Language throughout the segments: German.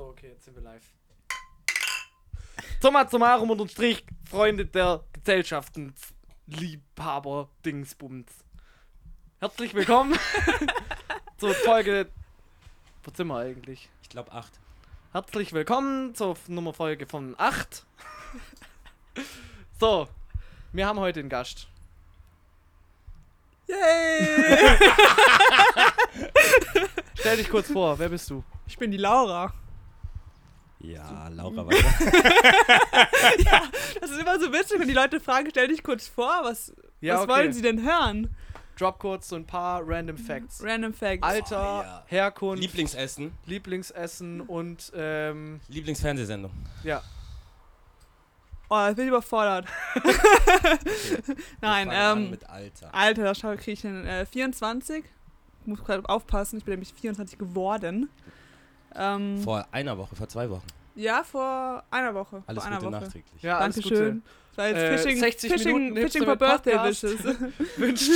So, okay, jetzt sind wir live. Summa summarum und Strich, Freunde der Gesellschaften, Liebhaber, Dingsbums. Herzlich willkommen zur Folge. Wo sind wir eigentlich? Ich glaube acht. Herzlich willkommen zur Nummer Folge von 8. so, wir haben heute einen Gast. Yay! Stell dich kurz vor, wer bist du? Ich bin die Laura. Ja, Laura weiter. Das ist immer so witzig, wenn die Leute fragen, stell dich kurz vor, was, was wollen sie denn hören? Drop kurz so ein paar random Facts. Random Facts. Alter, Oh, ja. Herkunft, Lieblingsessen, Lieblingsessen und ähm, Lieblingsfernsehsendung. ja. Oh, ich bin überfordert. Nein, fangen an ähm, mit Alter. Alter, da schau- krieg ich den äh, 24. Ich muss gerade aufpassen, ich bin nämlich 24 geworden. Ähm, Vor einer Woche, vor zwei Wochen. ja, vor einer Woche. Alles vor einer Gute Woche. nachträglich. Ja, alles Dankeschön. Jetzt Äh, Fishing, 60 Fishing, Minuten Fishing for Birthday. Wishes. Wünscht.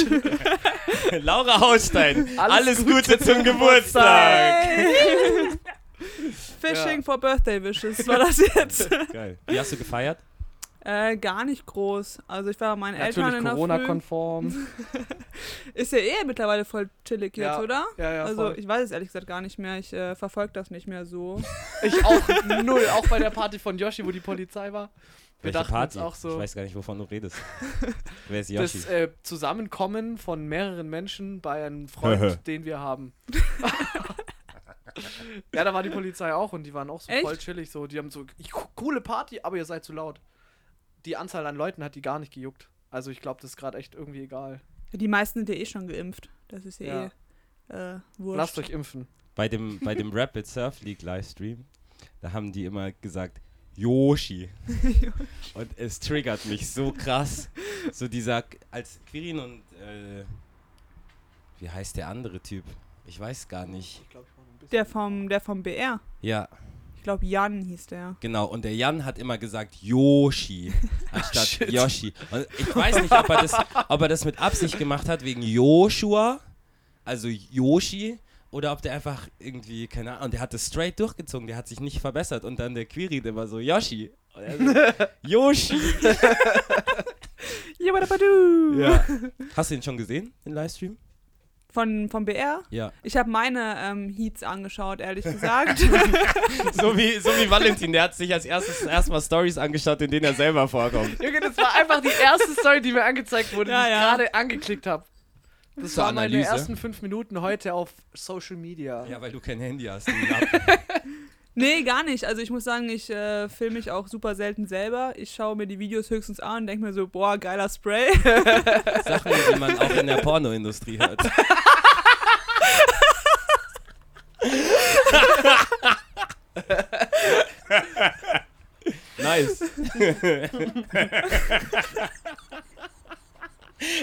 Laura Haustein, Alles alles, Gute Gute, zum Geburtstag. Fishing Ja. for Birthday Wishes war das jetzt. Geil. Wie hast du gefeiert? Äh, gar nicht groß. Also ich war bei meinen Eltern Natürlich in der. Corona-konform. Ist ja eh mittlerweile voll chillig jetzt, Ja. oder? Ja, ja, also voll. ich weiß es ehrlich gesagt gar nicht mehr. Ich äh, verfolge das nicht mehr so. Ich auch null, auch bei der Party von Yoshi, wo die Polizei war. Wir Welche dachten Party? auch so, Ich weiß gar nicht, wovon du redest. Wer ist das Yoshi? äh, Zusammenkommen von mehreren Menschen bei einem Freund, den wir haben. ja, da war die Polizei auch und die waren auch so Echt? voll chillig. So, die haben so, ich, coole Party, aber ihr seid zu laut. Die Anzahl an Leuten hat die gar nicht gejuckt. Also ich glaube, das ist gerade echt irgendwie egal. Die meisten sind ja eh schon geimpft. Das ist ja, Ja. eh äh, wurscht. Lasst euch impfen. Bei dem, bei dem Rapid Surf League Livestream, da haben die immer gesagt, Yoshi. und es triggert mich so krass. So dieser, als Quirin und, äh, wie heißt der andere Typ? Ich weiß gar nicht. Der vom, der vom BR. Ja, glaube, Jan hieß der. genau. Und der Jan hat immer gesagt Yoshi anstatt shit. Yoshi. Und ich weiß nicht, ob er, das, ob er das mit Absicht gemacht hat wegen Joshua, also Yoshi, oder ob der einfach irgendwie, keine Ahnung, und der hat das straight durchgezogen, der hat sich nicht verbessert. Und dann der Quiri, der war so Yoshi. So, Yoshi. Yabadabadu. Ja. Hast du ihn schon gesehen, den Livestream? Von, vom BR? Ja. Ich habe meine ähm, Heats angeschaut, ehrlich gesagt. So wie, so wie Valentin, der hat sich als erstes erstmal Stories angeschaut, in denen er selber vorkommt. Junge, das war einfach die erste Story, die mir angezeigt wurde, Ja, die ich ja. gerade angeklickt habe. Das Zur waren meine ersten fünf Minuten heute auf Social Media. Ja, weil du kein Handy hast. nee, gar nicht. Also ich muss sagen, ich äh, filme mich auch super selten selber. Ich schaue mir die Videos höchstens an und denke mir so, boah, geiler Spray. Sachen, die man auch in der Pornoindustrie hört. Nice.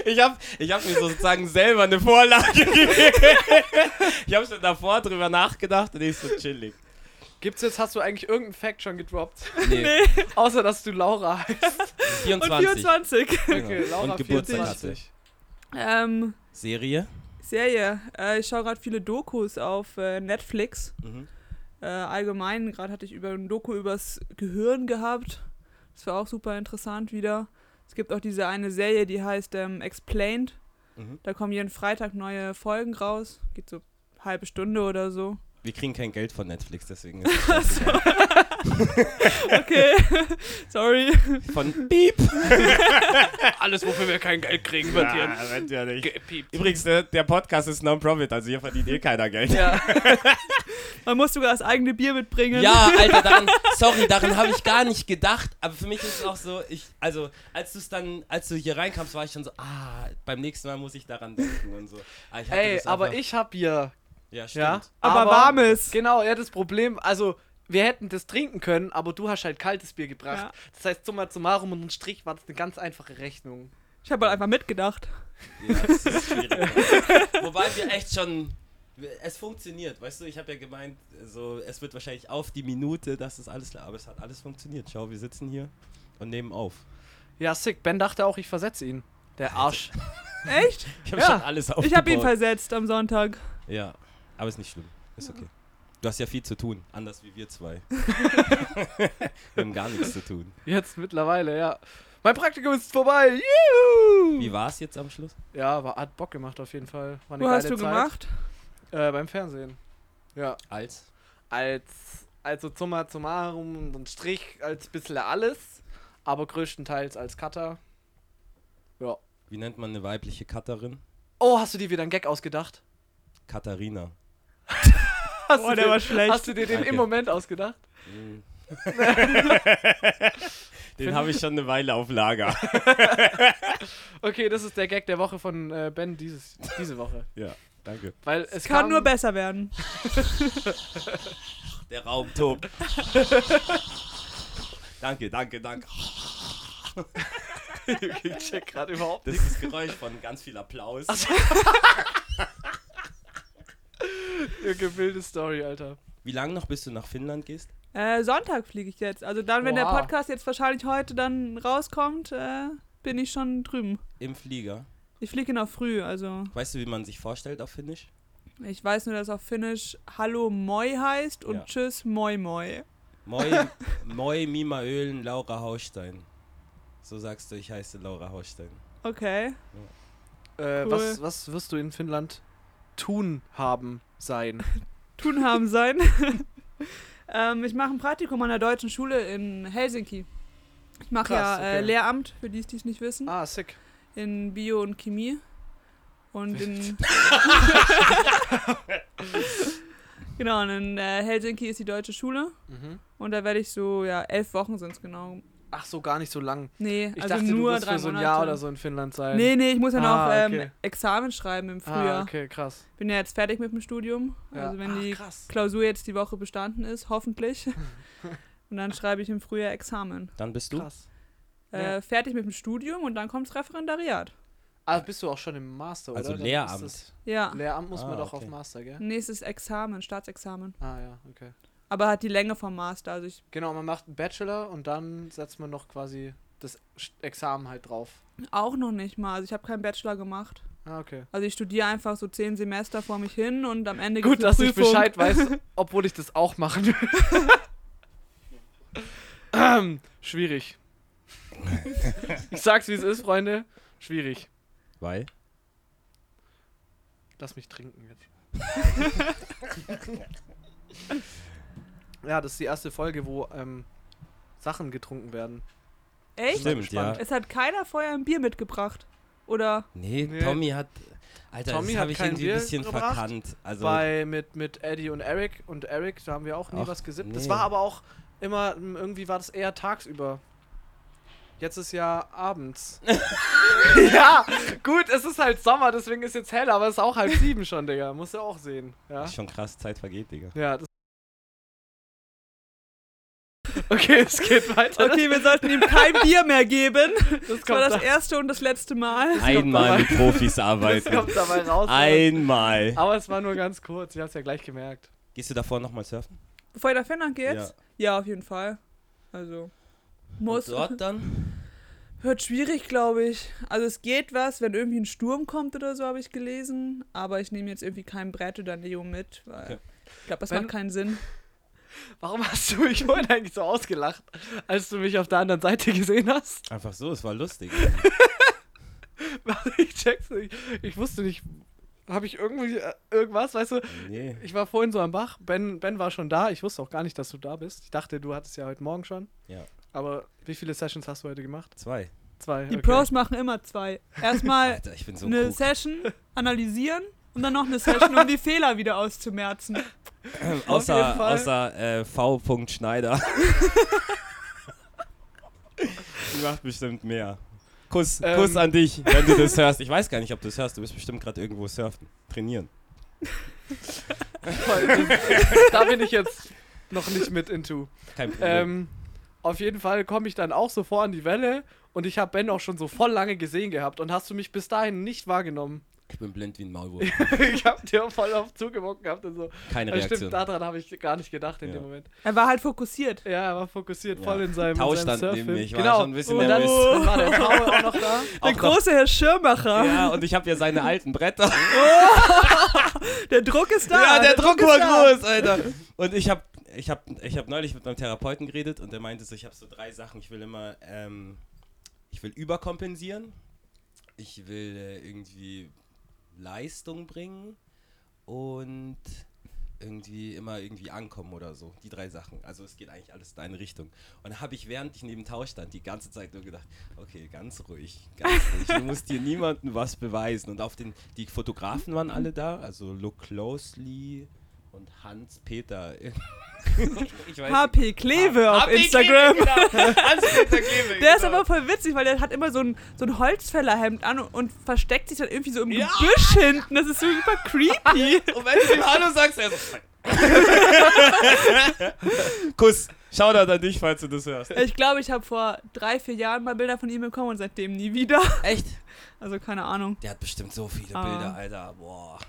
Ich habe ich hab mir sozusagen selber eine Vorlage gegeben. Ich habe schon davor drüber nachgedacht und ich so chillig. Gibt's jetzt, hast du eigentlich irgendeinen Fact schon gedroppt? Nee, Außer, dass du Laura heißt. 24. Und 24. Genau. Okay, Laura und Geburtstag 24. ähm, Serie. Serie. Äh, ich schaue gerade viele Dokus auf äh, Netflix. Mhm. Äh, allgemein, gerade hatte ich über ein Doku übers Gehirn gehabt. Das war auch super interessant wieder. Es gibt auch diese eine Serie, die heißt ähm, Explained. Mhm. Da kommen jeden Freitag neue Folgen raus. Geht so eine halbe Stunde oder so. Wir kriegen kein Geld von Netflix, deswegen ist es Okay, sorry. von Piep. Alles, wofür wir kein Geld kriegen, wird hier wird ja nicht. gepiept. Übrigens, der, der Podcast ist Non-Profit, also hier verdient eh keiner Geld. Ja. Man muss sogar das eigene Bier mitbringen. Ja, Alter, daran, sorry, daran habe ich gar nicht gedacht. Aber für mich ist es auch so, ich, also, als du es dann, als du hier reinkamst, war ich schon so, ah, beim nächsten Mal muss ich daran denken und so. Ah, ich hatte Ey, aber ich hab hier. Ja, stimmt. Ja. Aber warmes. Genau, ja, das Problem, also. Wir hätten das trinken können, aber du hast halt kaltes Bier gebracht. Ja. Das heißt, summa summarum und ein Strich war das eine ganz einfache Rechnung. Ich habe halt einfach mitgedacht. Ja, das ist schwierig. Wobei wir echt schon. Es funktioniert, weißt du, ich habe ja gemeint, so, es wird wahrscheinlich auf die Minute, das ist alles klar, aber es hat alles funktioniert. Schau, wir sitzen hier und nehmen auf. Ja, sick. Ben dachte auch, ich versetze ihn. Der Arsch. Echt? Ich habe Ja. schon alles aufgebaut. Ich habe ihn versetzt am Sonntag. Ja, aber ist nicht schlimm. Ist okay. Du hast ja viel zu tun, anders wie wir zwei. wir haben gar nichts zu tun. Jetzt mittlerweile, ja. Mein Praktikum ist vorbei. Juhu! Wie war es jetzt am Schluss? Ja, war, hat Bock gemacht auf jeden Fall. War eine Wo hast du Zeit. gemacht? Äh, beim Fernsehen. Ja. Als? Als, also summa summarum, ein Strich als bisschen alles, aber größtenteils als Cutter. Ja. Wie nennt man eine weibliche Cutterin? Oh, hast du dir wieder einen Gag ausgedacht? Katharina. Hast Oh, du der den, war schlecht. Hast du dir den Danke. im Moment ausgedacht? Mm. Den habe ich schon eine Weile auf Lager. Okay, das ist der Gag der Woche von äh, Ben dieses, diese Woche. Ja, danke. Weil es Kann nur besser werden. Der Raum tobt. danke, danke, danke. ich check gerade überhaupt Das ist das Geräusch von ganz viel Applaus. Irgendeine wilde Story, Alter. Wie lange noch, bis du nach Finnland gehst? Äh, Sonntag fliege ich jetzt. Also dann, wenn der Oha. Podcast jetzt wahrscheinlich heute dann rauskommt, äh, bin ich schon drüben. Im Flieger. Ich fliege noch früh, also Weißt du, wie man sich vorstellt auf Finnisch? ich weiß nur, dass auf Finnisch Hallo Moi heißt und Ja. Tschüss Moi Moi. Moi, Moi Mima Ölen, Laura Haustein. So sagst du, ich heiße Laura Haustein. Okay. Äh, Cool. was, was wirst du in Finnland tun haben sein? Tun haben sein. ähm, ich mache ein Praktikum an der deutschen Schule in Helsinki. Ich mache ja äh, okay. Lehramt, für die, die es nicht wissen, Ah, sick. in Bio und Chemie. Und in. genau, und in äh, Helsinki ist die deutsche Schule. Mhm. Und da werde ich so, ja, elf Wochen sind es genau. Ach so, gar nicht so lang. Nee, Ich also dachte, nur du drei für so ein Monate. Jahr oder so in Finnland sein. Nee, nee, ich muss ja noch Ah, ähm, okay. Examen schreiben im Frühjahr. Ah, okay, krass. Bin ja jetzt fertig mit dem Studium. Ja. Also wenn Ach, die krass. Klausur jetzt die Woche bestanden ist, hoffentlich. und dann schreibe ich im Frühjahr Examen. Dann bist du? Krass. Äh, Ja. Fertig mit dem Studium und dann kommt's Referendariat. Ah, bist du auch schon im Master, Also oder? Dann Lehramt. ist Ja. das- Lehramt muss man Ah, doch okay. auf Master, gell? Nächstes Examen, Staatsexamen. Ah, ja, okay. Aber hat die Länge vom Master. Also ich Genau, man macht einen Bachelor und dann setzt man noch quasi das Examen halt drauf. auch noch nicht mal. Also ich habe keinen Bachelor gemacht. Ah, okay. Also ich studiere einfach so zehn Semester vor mich hin und am Ende Gut, gibt's eine dass ich Prüfung. Bescheid weiß, obwohl ich das auch machen will. ähm, schwierig. ich sag's, wie es ist, Freunde. Schwierig. Weil? Lass mich trinken jetzt. Ja, das ist die erste Folge, wo ähm, Sachen getrunken werden. Echt? Stimmt, ja. Es hat keiner vorher ein Bier mitgebracht. Oder? Nee, Nee. Tommy hat. Alter, Tommy das hat habe ich irgendwie Bier ein bisschen gebracht, verkannt. Also, Bei mit, mit Eddie und Eric. Und Eric, da haben wir auch nie Ach, was gesippt. Das nee. war aber auch immer, m, irgendwie war das eher tagsüber. Jetzt ist ja abends. ja, gut, es ist halt Sommer, deswegen ist jetzt hell, aber es ist auch halb sieben schon, Digga. Musst du auch sehen. Ja, ist schon krass, Zeit vergeht, Digga. ja Okay, es geht weiter. Okay, wir sollten ihm kein Bier mehr geben. das Das war das da, erste und das letzte Mal. Einmal mit Profis das arbeiten. kommt dabei raus. Einmal. Aber es war nur ganz kurz, ich hab's ja gleich gemerkt. Gehst du davor nochmal surfen? Bevor ihr nach Finnland geht? Ja. Ja, auf jeden Fall. Also. Muss. Und dort dann? Wird schwierig, glaube ich. Also es geht was, wenn irgendwie ein Sturm kommt oder so, habe ich gelesen. Aber ich nehme jetzt irgendwie kein Brett oder Neo mit, weil Okay. ich glaube, das Wenn- macht keinen Sinn. Warum hast du mich vorhin eigentlich so ausgelacht, als du mich auf der anderen Seite gesehen hast? Einfach so, es war lustig. ich check's nicht. Ich wusste nicht. Habe ich irgendwie äh, irgendwas, weißt du? nee. Ich war vorhin so am Bach. Ben, ben war schon da. Ich wusste auch gar nicht, dass du da bist. Ich dachte, du hattest ja heute Morgen schon. Ja. Aber wie viele Sessions hast du heute gemacht? Zwei. Zwei. Die okay. Pros machen immer zwei. Erstmal Alter, ich bin so eine krug. Session analysieren und dann noch eine Session, um die Fehler wieder auszumerzen. außer jeden Fall. außer äh, V. Schneider. Die macht bestimmt mehr. Kuss, Ähm. Kuss an dich, wenn du das hörst. Ich weiß gar nicht, ob du es hörst. Du bist bestimmt gerade irgendwo surfen, trainieren. Das- da bin ich jetzt noch nicht mit into. Kein Problem. Ähm, auf jeden Fall komme ich dann auch so vor an die Welle und ich habe Ben auch schon so voll lange gesehen gehabt und hast du mich bis dahin nicht wahrgenommen. Ich bin blind wie ein Maulwurf. ich hab dir voll auf zugewunken gehabt und so. Keine Reaktion. stimmt, daran habe ich gar nicht gedacht in Ja. dem Moment. Er war halt fokussiert. Ja, er war fokussiert Ja. voll in seinem, Tau in seinem stand neben mir, ich war genau. schon ein bisschen und dann, nervös. dann war der Tau auch noch da. Der Auch noch- große Herr Schirmacher. Ja, und ich habe ja seine alten Bretter. Der Druck ist da. ja, der, Druck, ist war da. groß, Alter. Und ich habe ich hab, ich hab neulich mit meinem Therapeuten geredet und der meinte so, ich habe so drei Sachen. Ich will immer, ähm, ich will überkompensieren. Ich will äh, irgendwie Leistung bringen und irgendwie immer irgendwie ankommen oder so. Die drei Sachen. Also es geht eigentlich alles in eine Richtung. Und habe ich, während ich neben Tausch stand, die ganze Zeit nur gedacht, okay, ganz ruhig, ganz ruhig. Du musst dir niemandem was beweisen. Und auf den, die Fotografen waren alle da, also Look Closely und Hans-Peter. HP Kleve auf HP Kleve, Instagram. genau. Hans-Peter Kleve. Der ist genau. aber voll witzig, weil der hat immer so ein, so ein Holzfällerhemd an und, und versteckt sich dann irgendwie so im Ja. Gebüsch hinten. Das ist so super creepy. Und wenn du ihm Hallo sagst, er so. Kuss. Shoutout an dich, falls du das hörst. Ich glaube, ich habe vor drei, vier Jahren mal Bilder von ihm bekommen und seitdem nie wieder. Echt? Also keine Ahnung. Der hat bestimmt so viele Ah. Bilder, Alter. Boah.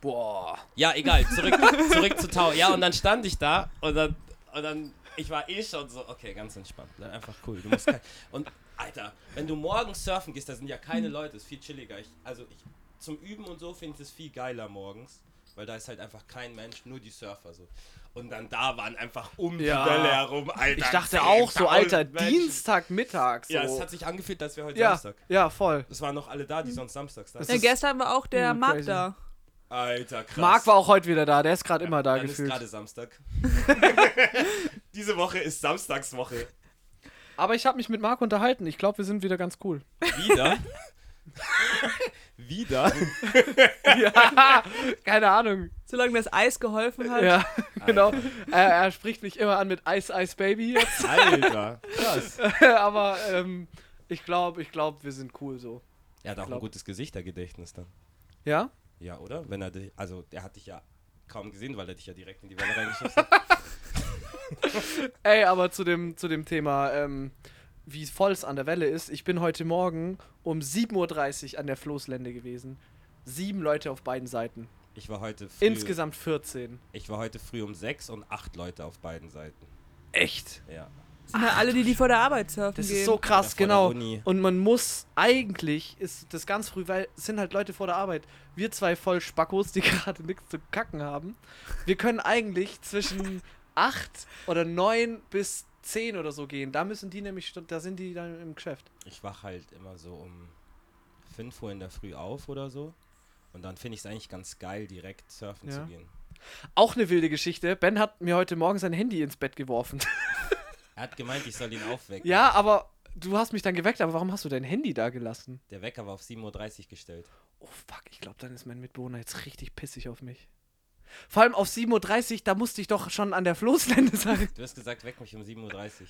Boah. Ja, egal. Zurück, zurück zu Tau. Ja, und dann stand ich da und dann, und dann, ich war eh schon so, okay, ganz entspannt. Ne? Einfach cool. Du musst kein, und, Alter, wenn du morgens surfen gehst, da sind ja keine Leute, ist viel chilliger. Ich, also, ich, zum Üben und so finde ich es viel geiler morgens, weil da ist halt einfach kein Mensch, nur die Surfer so. Und dann da waren einfach um Ja. die Welle herum, Alter. Ich dachte auch so, 10.000 Alter, Menschen. Dienstagmittag. So. Ja, es hat sich angefühlt, als wäre heute ja, Samstag. ja, voll. Es waren noch alle da, die sonst samstags da Das Ja, gestern war auch der Marc crazy. da. Alter, krass. Marc war auch heute wieder da, der ist gerade immer da Dann ist gefühlt. gerade Samstag. Diese Woche ist Samstagswoche. Aber ich habe mich mit Marc unterhalten. Ich glaube, wir sind wieder ganz cool. Wieder? Wieder? ja, keine Ahnung. Solange das Eis geholfen hat. Ja, genau. Er, er spricht mich immer an mit Ice Ice Baby jetzt. Alter, krass. Aber ähm, ich glaube, ich glaube, wir sind cool so. Er hat auch ein gutes Gesichtergedächtnis dann. Ja? Ja, oder? Wenn er dich, also der hat dich ja kaum gesehen, weil er dich ja direkt in die Welle reingeschossen hat. Ey, aber zu dem, zu dem Thema, ähm, wie voll es an der Welle ist. Ich bin heute Morgen um 7.30 Uhr an der Floßlände gewesen. Sieben Leute auf beiden Seiten. Ich war heute früh, Insgesamt 14. ich war heute früh um sechs und acht Leute auf beiden Seiten. Echt? Ja. Sind ja alle, die, die vor der Arbeit surfen Das gehen. ist so krass, genau. Und man muss eigentlich, ist das ganz früh, weil es sind halt Leute vor der Arbeit. Wir zwei voll Spackos, die gerade nichts zu kacken haben. Wir können eigentlich zwischen 8 oder 9 bis 10 oder so gehen. Da müssen die nämlich, da sind die dann im Geschäft. Ich wach halt immer so um 5 Uhr in der Früh auf oder so. Und dann finde ich es eigentlich ganz geil, direkt surfen Ja. zu gehen. Auch eine wilde Geschichte. Ben hat mir heute Morgen sein Handy ins Bett geworfen. Er hat gemeint, ich soll ihn aufwecken. ja, aber du hast mich dann geweckt, aber warum hast du dein Handy da gelassen? Der Wecker war auf 7.30 Uhr gestellt. Oh fuck, ich glaube, dann ist mein Mitbewohner jetzt richtig pissig auf mich. Vor allem auf 7.30 Uhr, da musste ich doch schon an der Floßlände sein. Du hast gesagt, weck mich um 7.30 Uhr.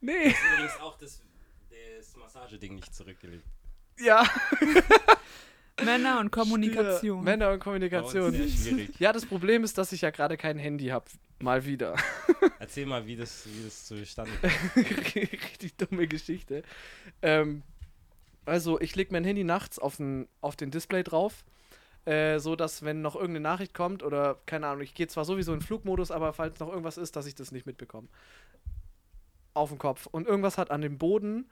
Nee. Übrigens auch das, das Massageding nicht zurückgelegt. Ja. Männer und Kommunikation. Ja, Männer und Kommunikation. Sehr schwierig. Ja, das Problem ist, dass ich ja gerade kein Handy habe. Mal wieder. Erzähl mal, wie das, wie das zustande kam. Richtig dumme Geschichte. Ähm, also, ich lege mein Handy nachts auf den, auf den Display drauf. Äh, so dass, wenn noch irgendeine Nachricht kommt oder keine Ahnung, ich gehe zwar sowieso in Flugmodus, aber falls noch irgendwas ist, dass ich das nicht mitbekomme. Auf den Kopf. Und irgendwas hat an dem Boden,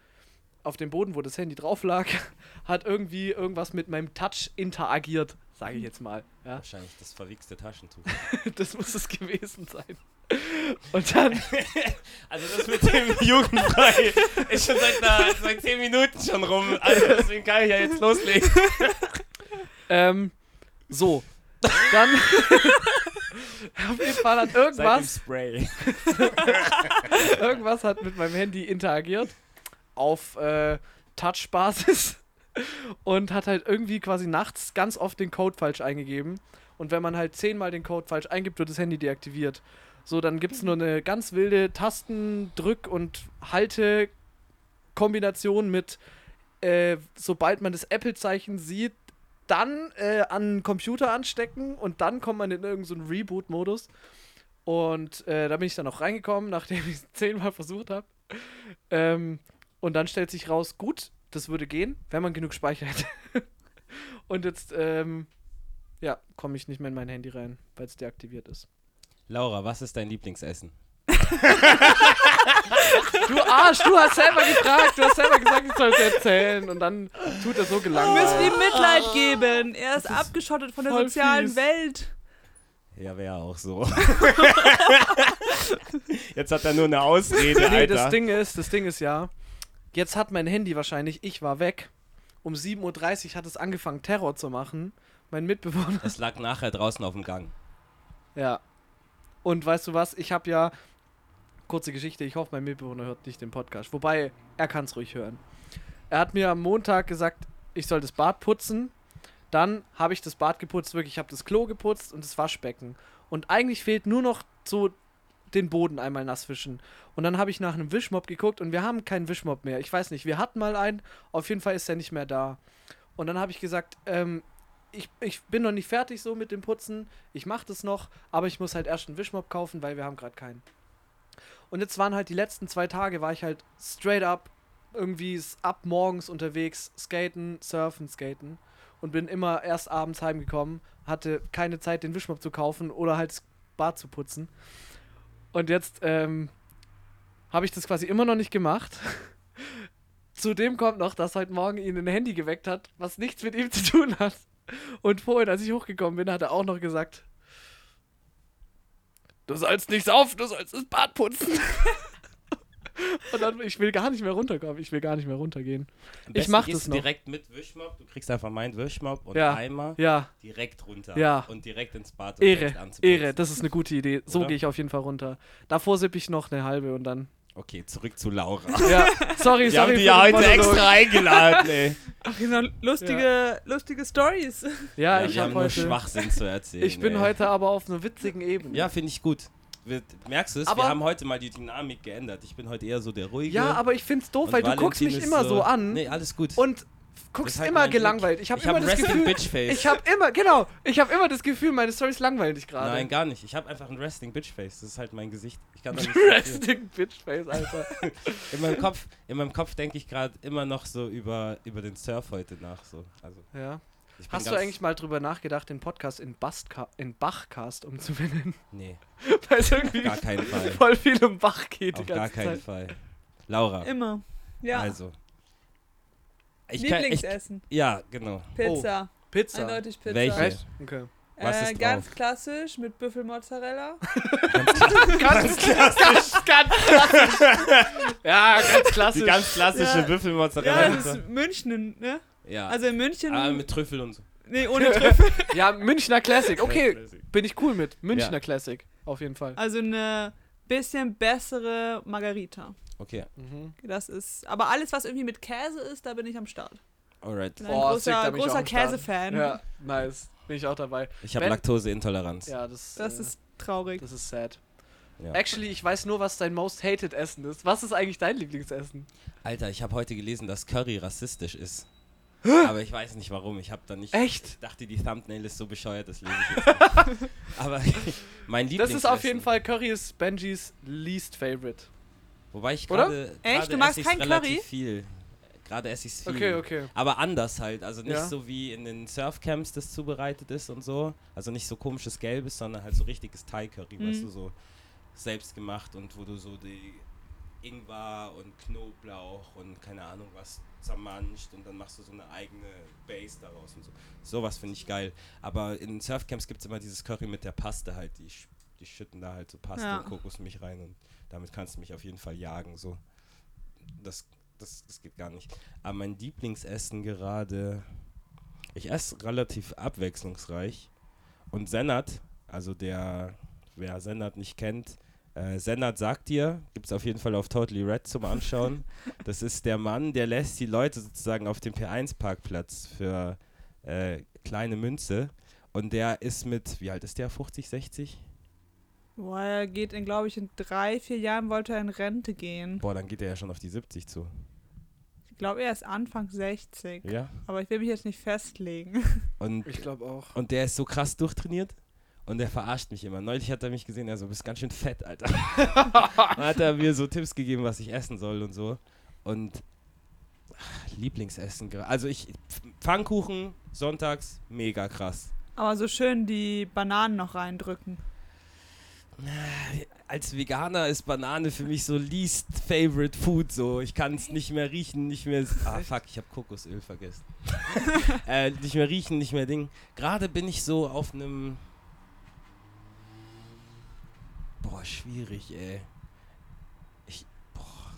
auf dem Boden, wo das Handy drauf lag, hat irgendwie irgendwas mit meinem Touch interagiert, sage ich jetzt mal. Ja. Wahrscheinlich das verwichste Taschentuch. Das muss es gewesen sein. Und dann, Also das mit dem Jugendfrei ist schon seit, einer, seit 10 Minuten schon rum. Also deswegen kann ich ja jetzt loslegen. ähm, so. Dann, auf jeden Fall hat Seit dem irgendwas, Spray. irgendwas hat mit meinem Handy interagiert. Auf äh, Touch-Basis. Und hat halt irgendwie quasi nachts ganz oft den Code falsch eingegeben. Und wenn man halt zehnmal den Code falsch eingibt, wird das Handy deaktiviert. So, dann gibt es nur eine ganz wilde Tastendrück- und Halte-Kombination mit, äh, sobald man das Apple-Zeichen sieht, dann äh, an den Computer anstecken und dann kommt man in irgendeinen so Reboot-Modus. Und äh, da bin ich dann auch reingekommen, nachdem ich es zehnmal versucht habe. Ähm, und dann stellt sich raus, gut, das würde gehen, wenn man genug Speicher hätte. Und jetzt, ähm, ja, komme ich nicht mehr in mein Handy rein, weil es deaktiviert ist. Laura, was ist dein Lieblingsessen? Du Arsch, du hast selber gefragt, du hast selber gesagt, ich soll es erzählen. Und dann tut er so Du musst ihm gelangweilt. Mitleid geben. Er ist, ist abgeschottet von der sozialen fies. Welt. Ja, wäre auch so. Jetzt hat er nur eine Ausrede, Nee, Alter. das Ding ist, das Ding ist ja, jetzt hat mein Handy wahrscheinlich, ich war weg. Um 7.30 Uhr hat es angefangen, Terror zu machen. Mein Mitbewohner. es lag nachher draußen auf dem Gang. Ja. Und weißt du was? Ich habe ja. Kurze Geschichte, ich hoffe, mein Mitbewohner hört nicht den Podcast. Wobei, er kann es ruhig hören. Er hat mir am Montag gesagt, ich soll das Bad putzen. Dann habe ich das Bad geputzt, wirklich, ich habe das Klo geputzt und das Waschbecken. Und eigentlich fehlt nur noch so den Boden einmal nass wischen. Und dann habe ich nach einem Wischmopp geguckt und wir haben keinen Wischmopp mehr. Ich weiß nicht, wir hatten mal einen, auf jeden Fall ist er nicht mehr da. Und dann habe ich gesagt, ähm, ich, ich bin noch nicht fertig so mit dem Putzen. Ich mache das noch, aber ich muss halt erst einen Wischmopp kaufen, weil wir haben gerade keinen. Und jetzt waren halt die letzten zwei Tage, war ich halt straight up irgendwie ab morgens unterwegs, skaten, surfen, skaten. Und bin immer erst abends heimgekommen, hatte keine Zeit, den Wischmopp zu kaufen oder halt das Bad zu putzen. Und jetzt ähm, habe ich das quasi immer noch nicht gemacht. Zudem kommt noch, dass heute Morgen ihn ein Handy geweckt hat, was nichts mit ihm zu tun hat. Und vorhin, als ich hochgekommen bin, hat er auch noch gesagt, du sollst nicht saufen, du sollst das Bad putzen. Und dann, ich will gar nicht mehr runterkommen, ich will gar nicht mehr runtergehen. Am Ich mach das du noch. direkt mit Wischmopp. Du kriegst einfach meinen Wischmopp und Ja. Eimer Ja, direkt runter. Ja. Und direkt ins Bad. und direkt Ehre. Ehre, das ist eine gute Idee. So gehe ich auf jeden Fall runter. Davor sippe ich noch eine halbe und dann. Okay, zurück zu Laura. Ja, sorry, Wir haben sorry. die für ja heute Monolog. extra eingeladen, ey. Ach, genau, lustige, lustige Stories. Ja, Ja, ich haben habe nur heute. Schwachsinn zu erzählen. Ich bin ey. heute aber auf einer witzigen Ebene. Ja, finde ich gut. Wir, merkst du es? Aber- Wir haben heute mal die Dynamik geändert. Ich bin heute eher so der ruhige. Ja, aber ich find's doof, weil du guckst mich ist immer so an Nee, alles gut. und guckst ist halt immer gelangweilt. Ich habe ich immer das Gefühl, Bitch Face. ich habe immer, genau, ich habe immer das Gefühl, meine Storys langweilen dich gerade. Nein, gar nicht. Ich habe einfach ein Resting Bitch Face. Das ist halt mein Gesicht. Ich kann nicht. Resting Bitchface, Alter. in meinem Kopf, in meinem Kopf denke ich gerade immer noch so über, über den Surf heute nach. So. Also, ja. Hast du ganz- eigentlich mal drüber nachgedacht, den Podcast in, Bastca in Bachcast umzubenennen? Nee, Weil es irgendwie gar keinen Fall. voll viel um Bach geht die auf gar ganze keinen Zeit. Fall. Laura, Immer. Ja. also. Ich kann, ich, Lieblingsessen. ja, genau. Pizza. Pizza. Eindeutig Pizza. Welche? Echt? Okay. Was äh, ist ganz drauf? klassisch mit Büffelmozzarella. Ganz, ganz, ganz, ganz klassisch. ja, ganz klassisch. Die ganz klassische Ja. Büffelmozzarella. Ja, das ist München, ne? Ja. Also in München. ah, mit Trüffel und so. nee, ohne Trüffel. ja, Münchner Classic. Okay, bin ich cool mit. Münchner Ja. Classic. Auf jeden Fall. Also eine bisschen bessere Margarita. Okay, Mhm. Das ist. Aber alles, was irgendwie mit Käse ist, da bin ich am Start. alright. Bin ein Oh, großer, großer. Käsefan. Ja, nice. Bin ich auch dabei. Ich habe Laktoseintoleranz. Ja, das, Das äh, ist traurig. das ist sad. Ja. Actually, ich weiß nur, was dein most hated Essen ist. Was ist eigentlich dein Lieblingsessen? Alter, ich habe heute gelesen, dass Curry rassistisch ist. Aber ich weiß nicht warum. Ich habe da nicht. Echt? Ich dachte, die Thumbnail ist so bescheuert, das lese ich jetzt nicht. Aber mein Das Lieblingsessen. ist auf jeden Fall Curry ist Benjis least favorite. Wobei ich Oder? gerade. Echt? Du magst kein relativ Curry? viel. Gerade esse ich es viel. Okay, okay. Aber anders halt. Also nicht Ja. so wie in den Surfcamps das zubereitet ist und so. Also nicht so komisches Gelbes, sondern halt so richtiges Thai-Curry, weißt Mhm. du, so selbst gemacht und wo du so die Ingwer und Knoblauch und keine Ahnung was zermanscht und dann machst du so eine eigene Base daraus und so. Sowas finde ich geil. Aber in Surfcamps gibt es immer dieses Curry mit der Paste halt. Die, die schütten da halt so Paste Ja. und Kokosmilch rein und damit kannst du mich auf jeden Fall jagen. So. Das, das, das geht gar nicht. Aber mein Lieblingsessen gerade. Ich esse relativ abwechslungsreich. Und Senat, also der, wer Senat nicht kennt, äh, Senat sagt dir, gibt es auf jeden Fall auf Totally Red zum Anschauen. das ist der Mann, der lässt die Leute sozusagen auf dem P1-Parkplatz für äh, kleine Münze. Und der ist mit, wie alt ist der? 50, 60? Boah, er geht in, glaube ich, in drei, vier Jahren wollte er in Rente gehen. Boah, dann geht er ja schon auf die 70 zu. Ich glaube, er ist Anfang 60. Ja. Aber ich will mich jetzt nicht festlegen. Und Ich glaube auch. Und der ist so krass durchtrainiert und der verarscht mich immer. Neulich hat er mich gesehen, er so, bist ganz schön fett, Alter. Dann hat er mir so Tipps gegeben, was ich essen soll und so. Und Lieblingsessen. gra- Also ich Pfannkuchen sonntags mega krass. Aber so schön die Bananen noch reindrücken. Als Veganer ist Banane für mich so least favorite food so. Ich kann es nicht mehr riechen, nicht mehr Ah fuck, ich habe Kokosöl vergessen. äh, nicht mehr riechen, nicht mehr Ding. Gerade bin ich so auf einem Boah, schwierig, ey. Ich boah.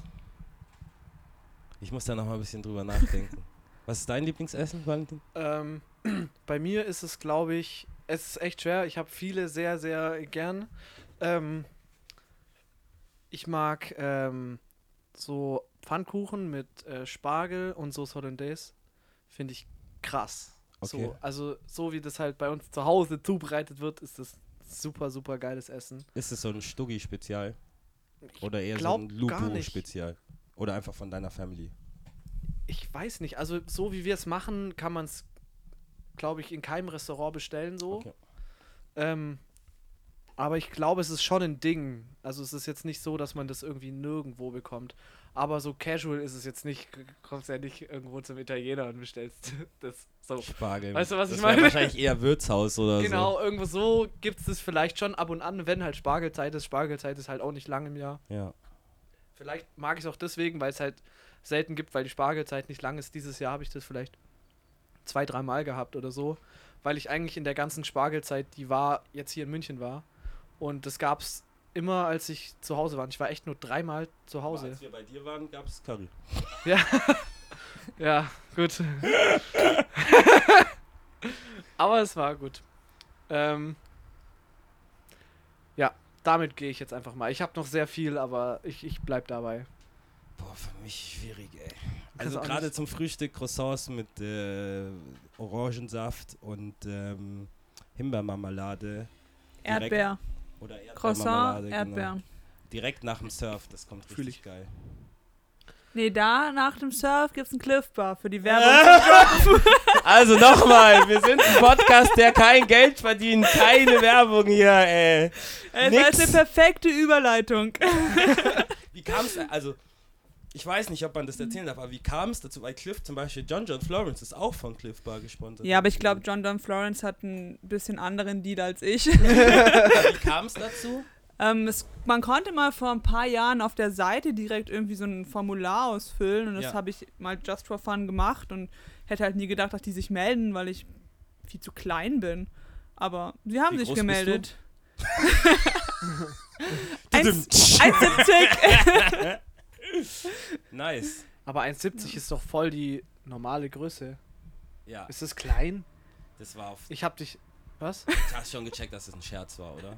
Ich muss da noch mal ein bisschen drüber nachdenken. Was ist dein Lieblingsessen, Valentin? Ähm, bei mir ist es, glaube ich, es ist echt schwer. Ich habe viele sehr, sehr gern. Ähm, ich mag ähm, so Pfannkuchen mit äh, Spargel und Sauce Hollandaise. Finde ich krass. Okay. So, also so wie das halt bei uns zu Hause zubereitet wird, ist das super, super geiles Essen. Ist es so ein Stuggi-Spezial? Oder eher so ein. Lupo-Spezial? Oder einfach von deiner Family? Ich weiß nicht, also so wie wir es machen, kann man es, glaube ich, in keinem Restaurant bestellen so. Okay. Ähm, aber ich glaube, es ist schon ein Ding. Also es ist jetzt nicht so, dass man das irgendwie nirgendwo bekommt. Aber so casual ist es jetzt nicht. Du kommst ja nicht irgendwo zum Italiener und bestellst das so. Spargel. Weißt du, was das ich meine? wahrscheinlich eher Wirtshaus oder Genau, irgendwo so gibt es das vielleicht schon ab und an, wenn halt Spargelzeit ist. Spargelzeit ist halt auch nicht lang im Jahr. so. Ja. Vielleicht mag ich es auch deswegen, weil es halt selten gibt, weil die Spargelzeit nicht lang ist. Dieses Jahr habe ich das vielleicht zwei, dreimal gehabt oder so, weil ich eigentlich in der ganzen Spargelzeit, die war, jetzt hier in München war. Und das gab es immer, als ich zu Hause war. Und Ich war echt nur dreimal zu Aber Hause. als wir bei dir waren, gab es Curry. Ja. ja, gut. Aber es war gut. Ähm, ja, damit gehe ich jetzt einfach mal. Ich habe noch sehr viel, aber ich, ich bleib dabei. Boah, für mich schwierig, ey. Also gerade zum Frühstück Croissants mit äh, Orangensaft und ähm, Himbeermarmelade. Erdbeer. Oder Erdbeermarmelade. Croissant, genau. Erdbeer. Direkt nach dem Surf, das kommt Fühl richtig geil. Nee, da nach dem Surf gibt's einen Cliff Bar für die Werbung. Also nochmal, wir sind ein Podcast, der kein Geld verdient, keine Werbung hier, ey. Es Nix. ist eine perfekte Überleitung. Wie kam es, also, ich weiß nicht, ob man das erzählen darf, aber wie kam es dazu? Weil Cliff zum Beispiel, John John Florence ist auch von Cliff Bar gesponsert. Ja, aber ich glaube, John Don Florence hat einen bisschen anderen Deal als ich. Wie kam es dazu? ähm, es, man konnte mal vor ein paar Jahren auf der Seite direkt irgendwie so ein Formular ausfüllen und das Ja. habe ich mal just for fun gemacht und hätte halt nie gedacht, dass die sich melden, weil ich viel zu klein bin. Aber sie haben Wie sich gemeldet. 1,70. 1,70. Nice. Aber 1,70 ist doch voll die normale Größe. Ja, Ist das klein? das war auf. Ich hab dich. Was? Du hast schon gecheckt, dass es ein Scherz war, oder?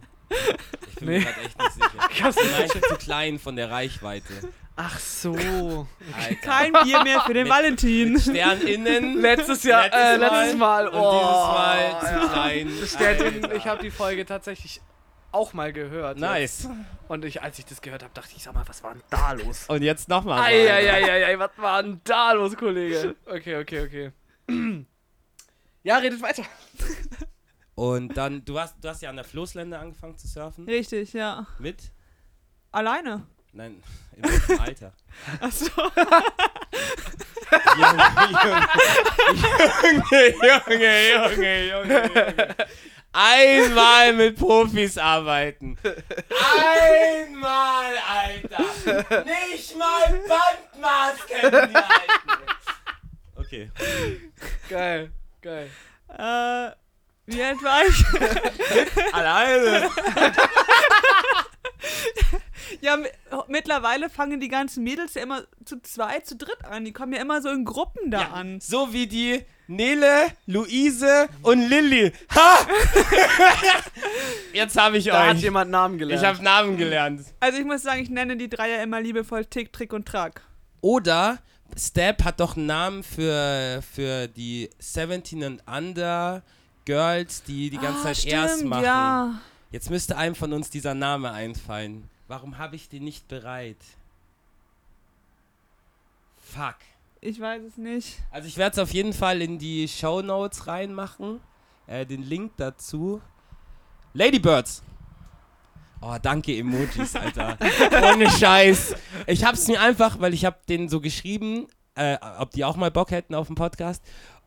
Ich bin Nee. mir gerade echt nicht sicher. Ich hab's Vielleicht zu klein von der Reichweite. Ach so. Alter. Kein Bier mehr für den Mit- Valentin. Stern innen. Letztes Jahr, Letztes äh, Mal letztes Mal. Und Oh, dieses Mal zu ja. klein. Stern in, Alter. ich habe die Folge tatsächlich auch mal gehört. Nice. Und ich, als ich das gehört habe, dachte ich, sag mal, was war denn da los? Und jetzt nochmal. Eieieiei, was war denn da los, Kollege? Okay, okay, okay. Ja, redet weiter. Und dann, du hast, du hast ja an der Floßlände angefangen zu surfen. Richtig, ja. Mit? Alleine. Nein, in welchem Alter? Achso. Junge, Junge, Junge, Junge, Junge, Junge. Einmal mit Profis arbeiten. Einmal, Alter. Nicht mal Bandmaß kennen die Alten. Okay. Geil, geil. Äh, wie alt war ich? Alleine. Ja, mi- mittlerweile fangen die ganzen Mädels ja immer zu zweit, zu dritt an. Die kommen ja immer so in Gruppen da Ja, an. so wie die Nele, Luise und Lilly. Ha! Jetzt habe ich Da hat euch. jemand Namen gelernt. Ich habe Namen gelernt. Also ich muss sagen, ich nenne die Dreier immer liebevoll Tick, Trick und Track. Oder Step hat doch einen Namen für, für die 17 and Under Girls, die die ganze Ah, Zeit erst stimmt, machen. Ja. Jetzt müsste einem von uns dieser Name einfallen. Warum habe ich den nicht bereit? Fuck. Ich weiß es nicht. Also ich werde es auf jeden Fall in die Show Notes reinmachen. Äh, den Link dazu. Ladybirds. Oh, danke Emojis, Alter. Ohne Scheiß. Ich hab's mir einfach, weil ich hab den so geschrieben äh, ob die auch mal Bock hätten auf den Podcast.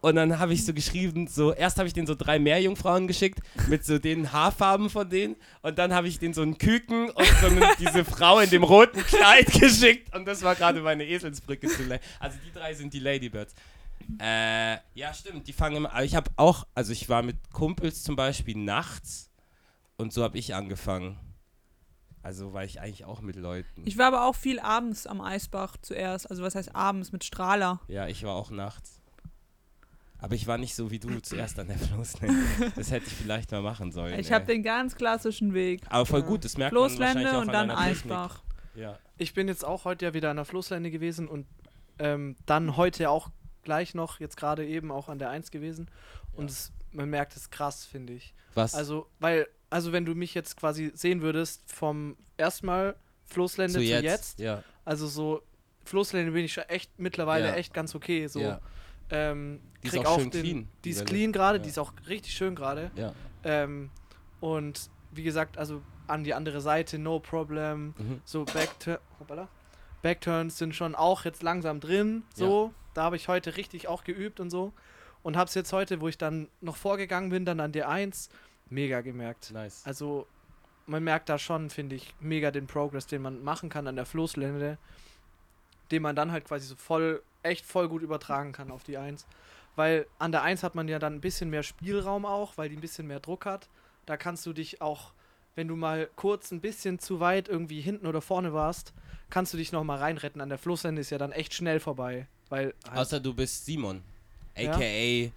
Und dann habe ich so geschrieben, so, erst habe ich denen so drei Meerjungfrauen geschickt, mit so den Haarfarben von denen. Und dann habe ich denen so einen Küken und so eine, diese Frau in dem roten Kleid geschickt. Und das war gerade meine Eselsbrücke zu Also die drei sind die Ladybirds. Äh, ja, stimmt, die fangen immer, aber ich habe auch, also ich war mit Kumpels zum Beispiel nachts und so habe ich angefangen. Also war ich eigentlich auch mit Leuten. Ich war aber auch viel abends am Eisbach zuerst. Also was heißt abends mit Strahler? Ja, ich war auch nachts. Aber ich war nicht so wie du zuerst an der Floßlände. Das hätte ich vielleicht mal machen sollen. Ich habe den ganz klassischen Weg. Aber voll gut, das merkt man wahrscheinlich Floßlände auch und an dann. Eisbach. Ja. Ich bin jetzt auch heute ja wieder an der Floßlände gewesen und ähm, dann heute auch gleich noch, jetzt gerade eben auch an der 1 gewesen. Und Ja. es, man merkt es krass, finde ich. Was? Also, weil, also wenn du mich jetzt quasi sehen würdest, vom erstmal Floßlände zu zu jetzt. jetzt, Ja. also so, Floßlände bin ich schon echt mittlerweile Ja. echt ganz okay. So, ja. Ähm, Die ist krieg auch schön den, clean, Die ist clean gerade, Ja. die ist auch richtig schön gerade. Ja. Ähm, und wie gesagt, also an die andere Seite, no problem. Mhm. So Backtur hoppala. Backturns sind schon auch jetzt langsam drin. So, da habe ich heute richtig auch geübt und so. Und habe es jetzt heute, wo ich dann noch vorgegangen bin, dann an der 1, mega gemerkt. Nice. Also man merkt da schon, finde ich, mega den Progress, den man machen kann an der Floßlände, den man dann halt quasi so voll, echt voll gut übertragen kann auf die 1. Weil an der 1 hat man ja dann ein bisschen mehr Spielraum auch, weil die ein bisschen mehr Druck hat. Da kannst du dich auch, wenn du mal kurz ein bisschen zu weit irgendwie hinten oder vorne warst, kannst du dich noch mal reinretten. An der Floßlände ist ja dann echt schnell vorbei. Weil halt, Außer du bist Simon. Ja. A.k.a.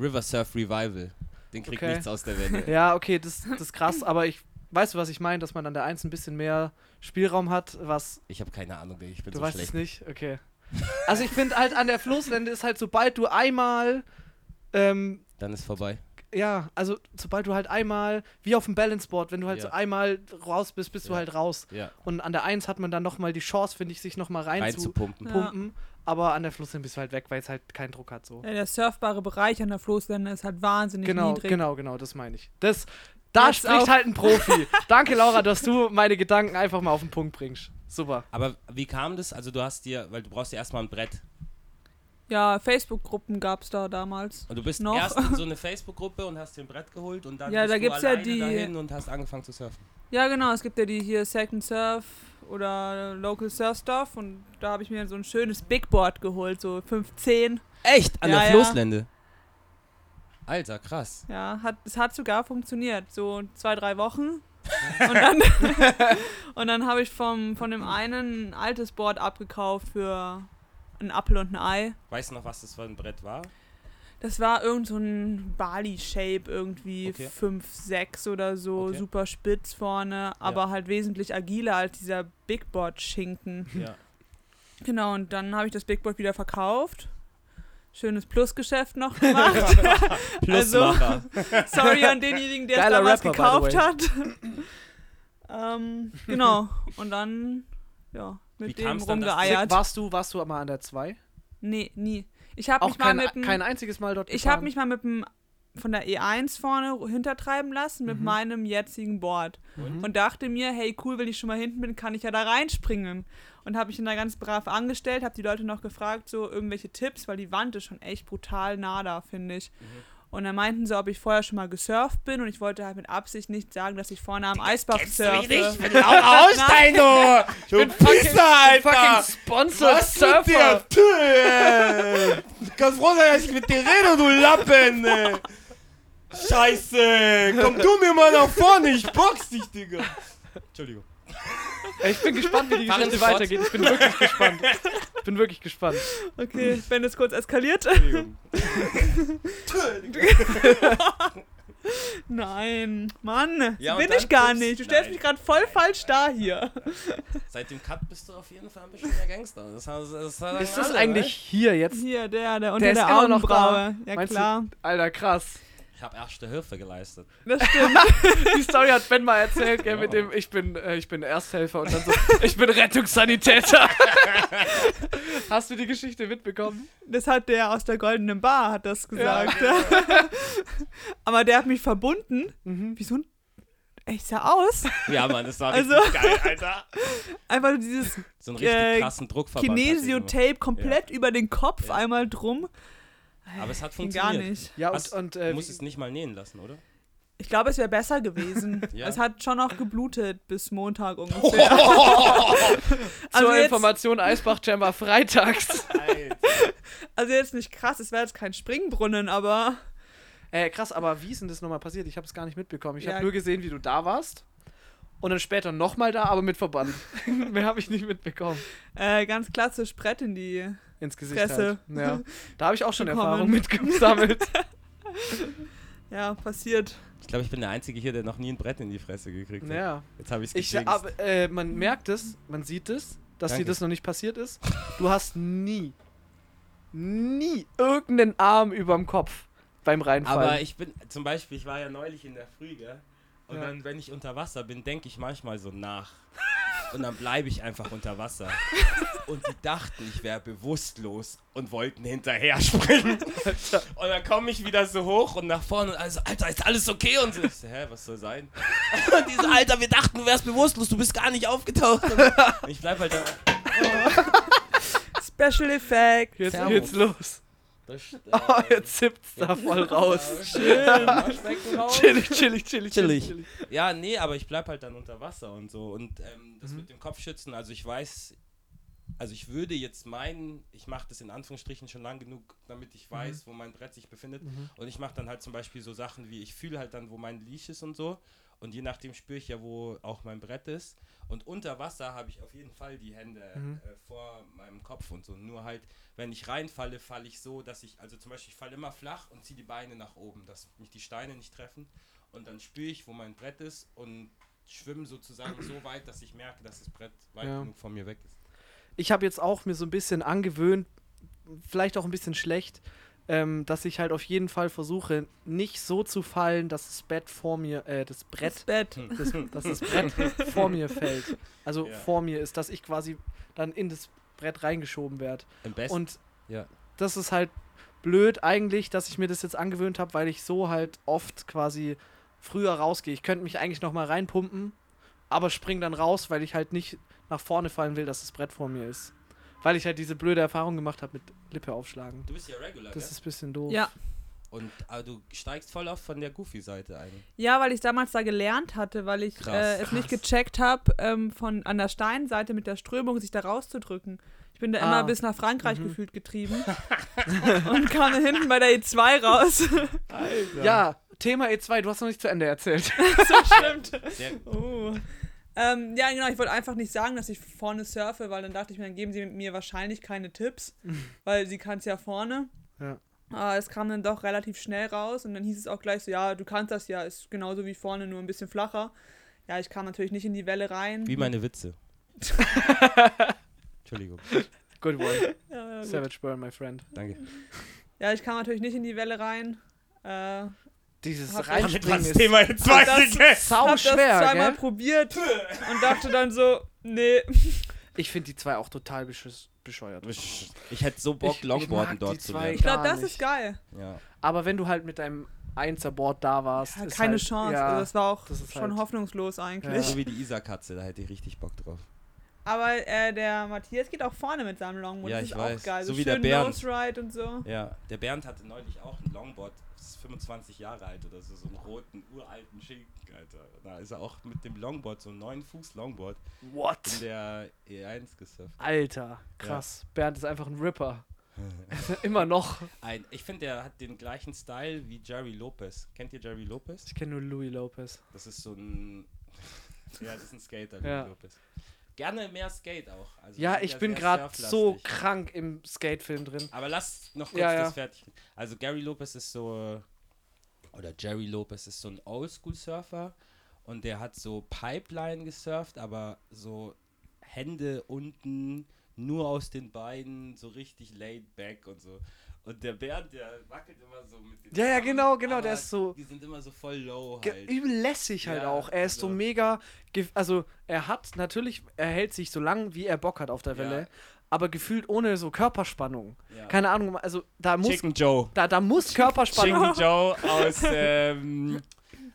River Surf Revival. Den kriegt Okay. nichts aus der Welle. Ja, okay, das, das ist krass, aber ich weißt du, was ich meine, dass man an der 1 ein bisschen mehr Spielraum hat, was Ich habe keine Ahnung, ich bin du so weißt schlecht. es nicht, okay. Also ich finde halt an der Floßlände ist halt, sobald du einmal, ähm, Dann ist vorbei. ja, also sobald du halt einmal, wie auf dem Balanceboard, wenn du halt Ja. so einmal raus bist, bist du Ja. halt raus. Ja. Und an der 1 hat man dann nochmal die Chance, finde ich, sich nochmal rein, zu Reinzupumpen. Ja. pumpen. Aber an der Floßlände bist du halt weg, weil es halt keinen Druck hat so. Ja, der surfbare Bereich an der Floßlände ist halt wahnsinnig Genau, niedrig. genau, genau, das meine ich. Das, da Jetzt spricht auf- halt ein Profi. Danke, Laura, dass du meine Gedanken einfach mal auf den Punkt bringst. Super. Aber wie kam das? Also du hast dir, weil du brauchst ja erstmal ein Brett. Ja, Facebook-Gruppen gab es da damals. Und du bist Noch? erst in so eine Facebook-Gruppe und hast dir ein Brett geholt und dann Ja, bist da du gibt's ja alleine die- dahin und hast angefangen zu surfen. Ja, genau, es gibt ja die hier Second Surf oder Local Surf Stuff und da habe ich mir so ein schönes Big Board geholt, so 15. Echt? An Ja, der ja. Floßlände? Alter, krass. Ja, hat, es hat sogar funktioniert. So zwei, drei Wochen. Und dann, und dann habe ich vom, von dem einen ein altes Board abgekauft für einen Apfel und ein Ei. Weißt du noch, was das für ein Brett war? Das war irgend so ein Bali-Shape irgendwie, Okay. 5, 6 oder so, Okay. super spitz vorne, aber halt wesentlich agiler als dieser Big Board-Schinken. Ja. Genau, und dann habe ich das Big Board wieder verkauft. Schönes Plusgeschäft noch gemacht. Plusmacher. Sorry an denjenigen, der es damals Rapper, gekauft hat. ähm, genau. Und dann, ja, Wie mit kam's dem rumgeeiert. Warst du, warst du mal an der 2? Nee, nie. Ich habe mich mal kein, mit dem, kein einziges Mal dort ich habe mich mal mit dem von der E1 vorne hintertreiben lassen mit Mhm. meinem jetzigen Board Mhm. und dachte mir, hey cool, wenn ich schon mal hinten bin, kann ich ja da reinspringen und habe mich dann da ganz brav angestellt, habe die Leute noch gefragt so irgendwelche Tipps, weil die Wand ist schon echt brutal nah da, finde ich. Mhm. Und dann meinten sie, ob ich vorher schon mal gesurft bin und ich wollte halt mit Absicht nicht sagen, dass ich vorne am Eisbach surfe. Laura Ausstein, du! Du bin Alter! sponsored Was mit dir? Du kannst froh sein, dass ich mit dir rede, du Lappen, ey! Scheiße! Komm du mir mal nach vorne, ich box dich, Digga! Entschuldigung. Ich bin gespannt, wie die Fahren Geschichte weitergeht. Ich bin wirklich gespannt. Ich bin wirklich gespannt. Okay, wenn es kurz eskaliert. Entschuldigung. Nein, Mann, Ja, bin ich gar Tipps? nicht. Du stellst Nein. mich gerade voll falsch da hier. Seit dem Cut bist du auf jeden Fall ein bisschen mehr Gangster. Das, das, das Ist das alle, eigentlich hier jetzt? Hier, der, der unter Der ist der Augenbraue. da. Ja Meinst du- klar, Alter, krass. Ich habe erste Hilfe geleistet. das stimmt. Die Story hat Ben mal erzählt, gell, mit dem ich bin, äh, ich bin Ersthelfer und dann so, ich bin Rettungssanitäter. Hast du die Geschichte mitbekommen? Das hat der aus der goldenen Bar, hat das gesagt. Ja, Aber der hat mich verbunden, Mhm. wie so ein ey, ich sah aus. Ja, Mann, das war Also- richtig geil, Alter. Einfach dieses So einen richtig Äh, krassen Druckverband. Kinesio-Tape komplett über den Kopf Ja. einmal drum. Aber es hat funktioniert. gar nicht. Ja, Hast- und, und Du äh, musst es nicht mal nähen lassen, oder? Ich glaube, es wäre besser gewesen. Ja. Es hat schon noch geblutet bis Montag ungefähr. also, zur jetzt, Information Eisbach Chamber freitags. also jetzt nicht krass, es wäre jetzt kein Springbrunnen, aber äh, krass, aber wie ist denn das nochmal passiert? Ich habe es gar nicht mitbekommen. Ich Ja. habe nur gesehen, wie du da warst. Und dann später nochmal da, aber mit Verband. Mehr habe ich nicht mitbekommen. äh, ganz klassisch Brett in die. Ins Gesicht. Fresse. Halt. Ja. Da habe ich auch schon Bekommen. Erfahrung mitgesammelt. Ja, passiert. Ich glaube, ich bin der Einzige hier, der noch nie ein Brett in die Fresse gekriegt hat. ja. Jetzt habe ich es aber, äh, man merkt es, man sieht es, dass dir Danke. das noch nicht passiert ist. Du hast nie, nie irgendeinen Arm überm Kopf beim Reinfallen. Aber ich bin, zum Beispiel, ich war ja neulich in der Früh, gell? Und Ja. dann, wenn ich unter Wasser bin, denke ich manchmal so nach. Und dann bleibe ich einfach unter Wasser. Und die dachten, ich wäre bewusstlos und wollten hinterher springen. Und dann komme ich wieder so hoch und nach vorne und also, Alter, ist alles okay? Und so, ich so, hä, was soll sein? Und die so, Alter, wir dachten, du wärst bewusstlos, du bist gar nicht aufgetaucht. Und ich bleib halt da. Special Effect. jetzt Servus. geht's los. Das, äh, Oh, jetzt zippt's da voll raus. Schön. Waschbecken raus. Chillig, chillig, chillig, Chillig. Ja, nee, aber ich bleib halt dann unter Wasser und so. Und ähm, das Mhm. mit dem Kopfschützen, also ich weiß, also ich würde jetzt meinen, ich mache das in Anführungsstrichen schon lang genug, damit ich weiß, wo mein Brett sich befindet. Mhm. Und ich mache dann halt zum Beispiel so Sachen wie, ich fühle halt dann, wo mein Leash ist und so. Und je nachdem spüre ich ja, wo auch mein Brett ist. Und unter Wasser habe ich auf jeden Fall die Hände Mhm. äh, vor meinem Kopf und so. Nur halt, wenn ich reinfalle, falle ich so, dass ich, also zum Beispiel, ich falle immer flach und ziehe die Beine nach oben, dass mich die Steine nicht treffen. Und dann spüre ich, wo mein Brett ist und schwimme sozusagen so weit, dass ich merke, dass das Brett weit Ja. genug von mir weg ist. Ich habe jetzt auch mir so ein bisschen angewöhnt, vielleicht auch ein bisschen schlecht, ähm, dass ich halt auf jeden Fall versuche, nicht so zu fallen, dass das Bett vor mir, äh, das Das Brett, Bett. Hm. das, dass das Brett vor mir fällt. Also Ja. vor mir ist, dass ich quasi dann in das Brett reingeschoben werde. Im besten. Und ja. das ist halt blöd eigentlich, dass ich mir das jetzt angewöhnt habe, weil ich so halt oft quasi früher rausgehe. Ich könnte mich eigentlich noch mal reinpumpen, aber spring dann raus, weil ich halt nicht nach vorne fallen will, dass das Brett vor mir ist. Weil ich halt diese blöde Erfahrung gemacht habe mit Lippe aufschlagen. Du bist ja regular, Das gell? ist ein bisschen doof. Ja. Und aber du steigst voll auf von der Goofy-Seite ein. Ja, weil ich damals da gelernt hatte, weil ich Krass. äh, es nicht gecheckt habe, ähm, von an der Steinseite mit der Strömung sich da rauszudrücken. Ich bin da Ah. immer bis nach Frankreich Mhm. gefühlt getrieben und kam dann hinten bei der E2 raus. Ja, Thema E2, du hast noch nicht zu Ende erzählt. so stimmt. Sehr, Oh. Ähm, ja, genau, ich wollte einfach nicht sagen, dass ich vorne surfe, weil dann dachte ich mir, dann geben sie mir wahrscheinlich keine Tipps, weil sie kann es ja vorne. Ja. Aber es kam dann doch relativ schnell raus und dann hieß es auch gleich so, ja, du kannst das ja, ist genauso wie vorne, nur ein bisschen flacher. Ja, ich kam natürlich nicht in die Welle rein. wie meine Witze. Entschuldigung. Good one. ja, ja, gut. Savage Burn, my friend. Danke. ja, ich kam natürlich nicht in die Welle rein. Äh, Dieses Hab- Reinspringen ist Thema jetzt weiter, sau hab schwer, das zweimal gell? probiert und dachte dann so, nee. Ich finde die zwei auch total bescheuert. Ich hätte so Bock, Ich- ich Longboarden mag dort zu zwei lernen. Ich glaube, das nicht. ist geil. Ja. Aber wenn du halt mit deinem Einserboard da warst, Ja, keine halt, Chance. Ja, Also das war auch das ist schon halt- hoffnungslos eigentlich. Ja. So wie die Isa-Katze, da hätte ich richtig Bock drauf. Aber äh, der Matthias geht auch vorne mit seinem Longboard. Ja, das ich ist weiß. auch geil. So So, wie der schön Bernd. Nose Ride und so. Ja, der Bernd hatte neulich auch ein Longboard, das 25 Jahre alt oder so, so einen roten, uralten Schinken, Alter. Da ist er auch mit dem Longboard, so ein 9 Fuß Longboard, in What? der E1 gesurft. Alter, krass. Bernd ist einfach ein Ripper. Immer noch. Ein, ich finde, der hat den gleichen Style wie Jerry Lopez. Kennt ihr Jerry Lopez? Ich kenne nur Louis Lopez. Das ist so ein. ja, das ist ein Skater, Jerry Ja. Lopez. Gerne mehr Skate auch. Also Ja, ich bin gerade so krank im Skatefilm drin. Aber lass noch kurz Ja, ja. das fertig. Also Gary Lopez ist so oder Jerry Lopez ist so ein Oldschool-Surfer und der hat so Pipeline gesurft, aber so Hände unten, nur aus den Beinen, so richtig laid back und so. Und der Bernd, der wackelt immer so mit den Ja, ja, genau, genau, der ist so- Die sind immer so voll low halt. übel lässig halt Ja, auch. Er ist so also- mega. Also, er hat natürlich, er hält sich so lang, wie er Bock hat auf der Ja. Aber gefühlt ohne so Körperspannung. Ja. Keine Ahnung, also da muss, Chicken Joe. da, da muss Körperspannung. Chicken Joe aus, ähm,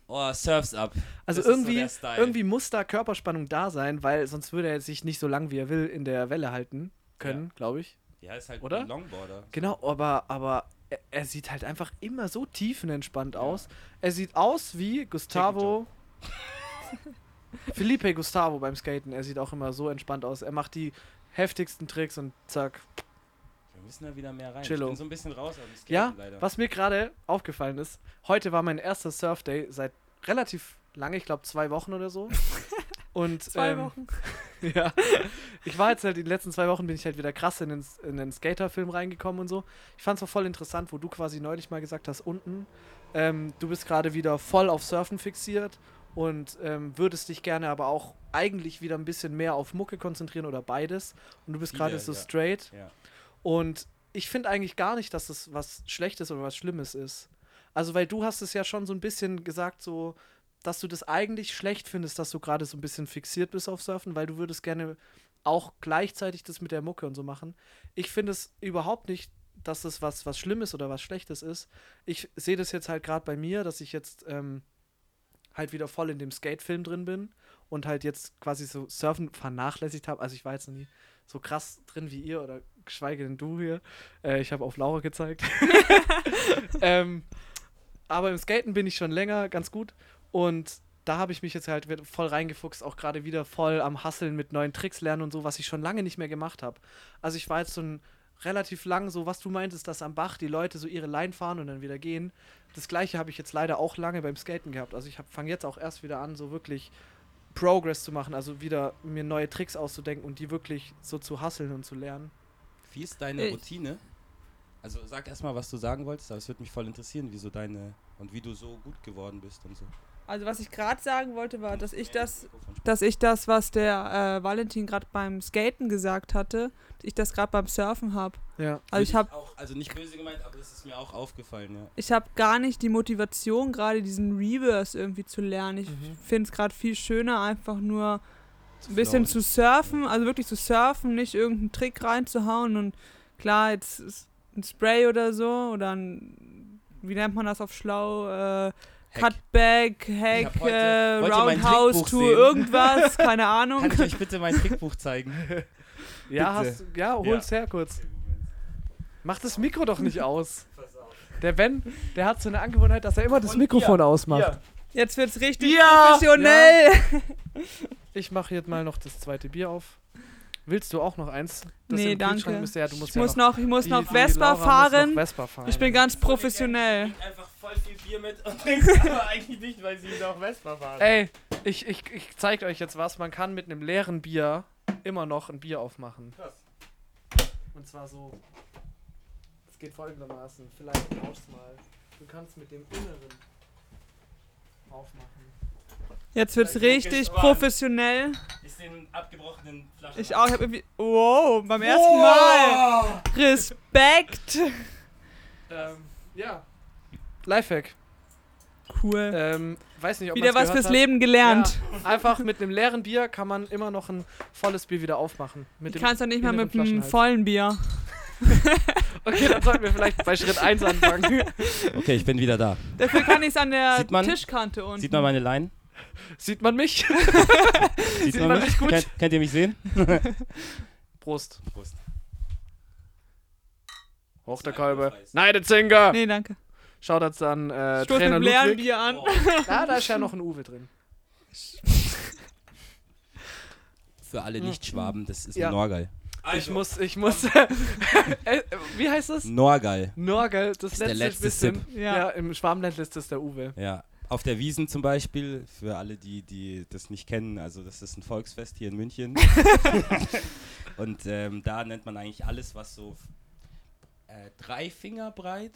Oh, Surfs up. Also Das ist so irgendwie, irgendwie muss da Körperspannung da sein, weil sonst würde er sich nicht so lang wie er will in der Welle halten können, glaube ich. Ja, ist halt Oder? ein Longboarder. Genau, aber, aber er, er sieht halt einfach immer so tiefenentspannt aus. Er sieht aus wie Gustavo. Felipe Gustavo beim Skaten. Er sieht auch immer so entspannt aus. Er macht die heftigsten Tricks und zack. Wir müssen da wieder mehr rein. Chillo. Ich bin so ein bisschen raus aus dem Skaten Ja, leider. was mir gerade aufgefallen ist, heute war mein erster Surfday seit relativ lange, ich glaube zwei Wochen oder so. Und Zwei ähm, Wochen. Ja. Ich war jetzt halt die letzten zwei Wochen bin ich halt wieder krass in den, in den Skater-Film reingekommen und so. Ich fand es auch voll interessant, wo du quasi neulich mal gesagt hast, unten, ähm, du bist gerade wieder voll auf Surfen fixiert und ähm, würdest dich gerne aber auch eigentlich wieder ein bisschen mehr auf Mucke konzentrieren oder beides. Und du bist gerade so ja. straight. Ja. Und ich finde eigentlich gar nicht, dass es was Schlechtes oder was Schlimmes ist. Also, weil du hast es ja schon so ein bisschen gesagt, so, dass du das eigentlich schlecht findest, dass du gerade so ein bisschen fixiert bist auf Surfen, weil du würdest gerne auch gleichzeitig das mit der Mucke und so machen. Ich finde es überhaupt nicht, dass das was, was Schlimmes oder was Schlechtes ist. Ich sehe das jetzt halt gerade bei mir, dass ich jetzt ähm, halt wieder voll in dem Skate-Film drin bin und halt jetzt quasi so Surfen vernachlässigt habe. Also ich war jetzt noch nie so krass drin wie ihr oder geschweige denn du hier. Äh, ich habe auf Laura gezeigt. ähm, aber im Skaten bin ich schon länger ganz gut und da habe ich mich jetzt halt voll reingefuchst, auch gerade wieder voll am Hasseln mit neuen Tricks lernen und so, was ich schon lange nicht mehr gemacht habe. Also ich war jetzt so ein relativ lang, so was du meintest, dass am Bach die Leute so ihre Line fahren und dann wieder gehen. Das gleiche habe ich jetzt leider auch lange beim Skaten gehabt. Also ich fange jetzt auch erst wieder an, so wirklich Progress zu machen, also wieder mir neue Tricks auszudenken und die wirklich so zu hasseln und zu lernen. Wie ist deine Ich- Routine? Also sag erstmal, was du sagen wolltest, aber es würde mich voll interessieren, wieso deine und wie du so gut geworden bist und so. Also was ich gerade sagen wollte, war, dass ich das, dass ich das, was der äh, Valentin gerade beim Skaten gesagt hatte, dass ich das gerade beim Surfen habe. Ja. Also ich habe auch, also nicht böse gemeint, aber es ist mir auch aufgefallen, ja. ich habe gar nicht die Motivation, gerade diesen Reverse irgendwie zu lernen. Ich Mhm. finde es gerade viel schöner, einfach nur ein bisschen zu surfen, also wirklich zu surfen, nicht irgendeinen Trick reinzuhauen und klar, jetzt ist ein Spray oder so oder ein, wie nennt man das auf schlau, äh, Hack. Cutback, Hack, heute- äh, mein Roundhouse, to sehen? irgendwas, keine Ahnung. Kann ich euch bitte mein Trickbuch zeigen? Ja, hast, ja hol's her kurz. Mach das Mikro doch nicht aus. Der Ben, der hat so eine Angewohnheit, dass er immer das Und Mikrofon ausmacht. Jetzt wird's richtig Ja! professionell. Ich mache jetzt mal noch das zweite Bier auf. Willst du auch noch eins? Das Nee, danke. Müsste, ja, du musst Ich ja muss noch, ich muss die- noch die Vespa Laura muss fahren. Noch Vespa fahren. Ich bin ganz professionell. Trink einfach voll viel Bier mit und trinkst aber eigentlich nicht, weil sie noch Vespa fahren. Ey, ich, ich, ich zeig euch jetzt was. Man kann mit einem leeren Bier immer noch ein Bier aufmachen. Krass. Und zwar so. Es geht folgendermaßen. Vielleicht tausch's mal. Du kannst mit dem Inneren aufmachen. Jetzt wird's bin richtig professionell. Ich sehe einen abgebrochenen Flaschen. Ich auch. Ich hab irgendwie. Wow, beim ersten Mal. Respekt. Ähm, ja. Lifehack. Cool. Ähm, weiß nicht, ob Wieder was fürs hat. Leben gelernt. Ja, einfach mit einem leeren Bier kann man immer noch ein volles Bier wieder aufmachen. Mit Du kannst doch nicht mal mit einem vollen Bier. Okay, dann sollten wir vielleicht bei Schritt 1 anfangen. Okay, ich bin wieder da. Dafür kann ich es an der man- Tischkante unten. Sieht man meine Line? Sieht man mich? Sieht, Sieht man mich gut? Könnt, könnt ihr mich sehen? Prost. Prost. Hoch der Kolbe. Preis. Neidezinger! Nee, danke. Schaut jetzt an äh, Stoß mit Trainer leeren Ludwig. Bier an. Oh. Ja, da ist ja noch ein Uwe drin. Für alle Nicht-Schwaben, das ist Ja. ein Norgal. Ich muss, ich muss. äh, wie heißt das? Norgal. Norgel, das ist der letzte letzte bisschen. Ja. Ja. im Schwarmland ist das der Uwe. Ja. Auf der Wiesen zum Beispiel, für alle, die, die das nicht kennen, also das ist ein Volksfest hier in München. Und ähm, da nennt man eigentlich alles, was so äh, drei Finger breit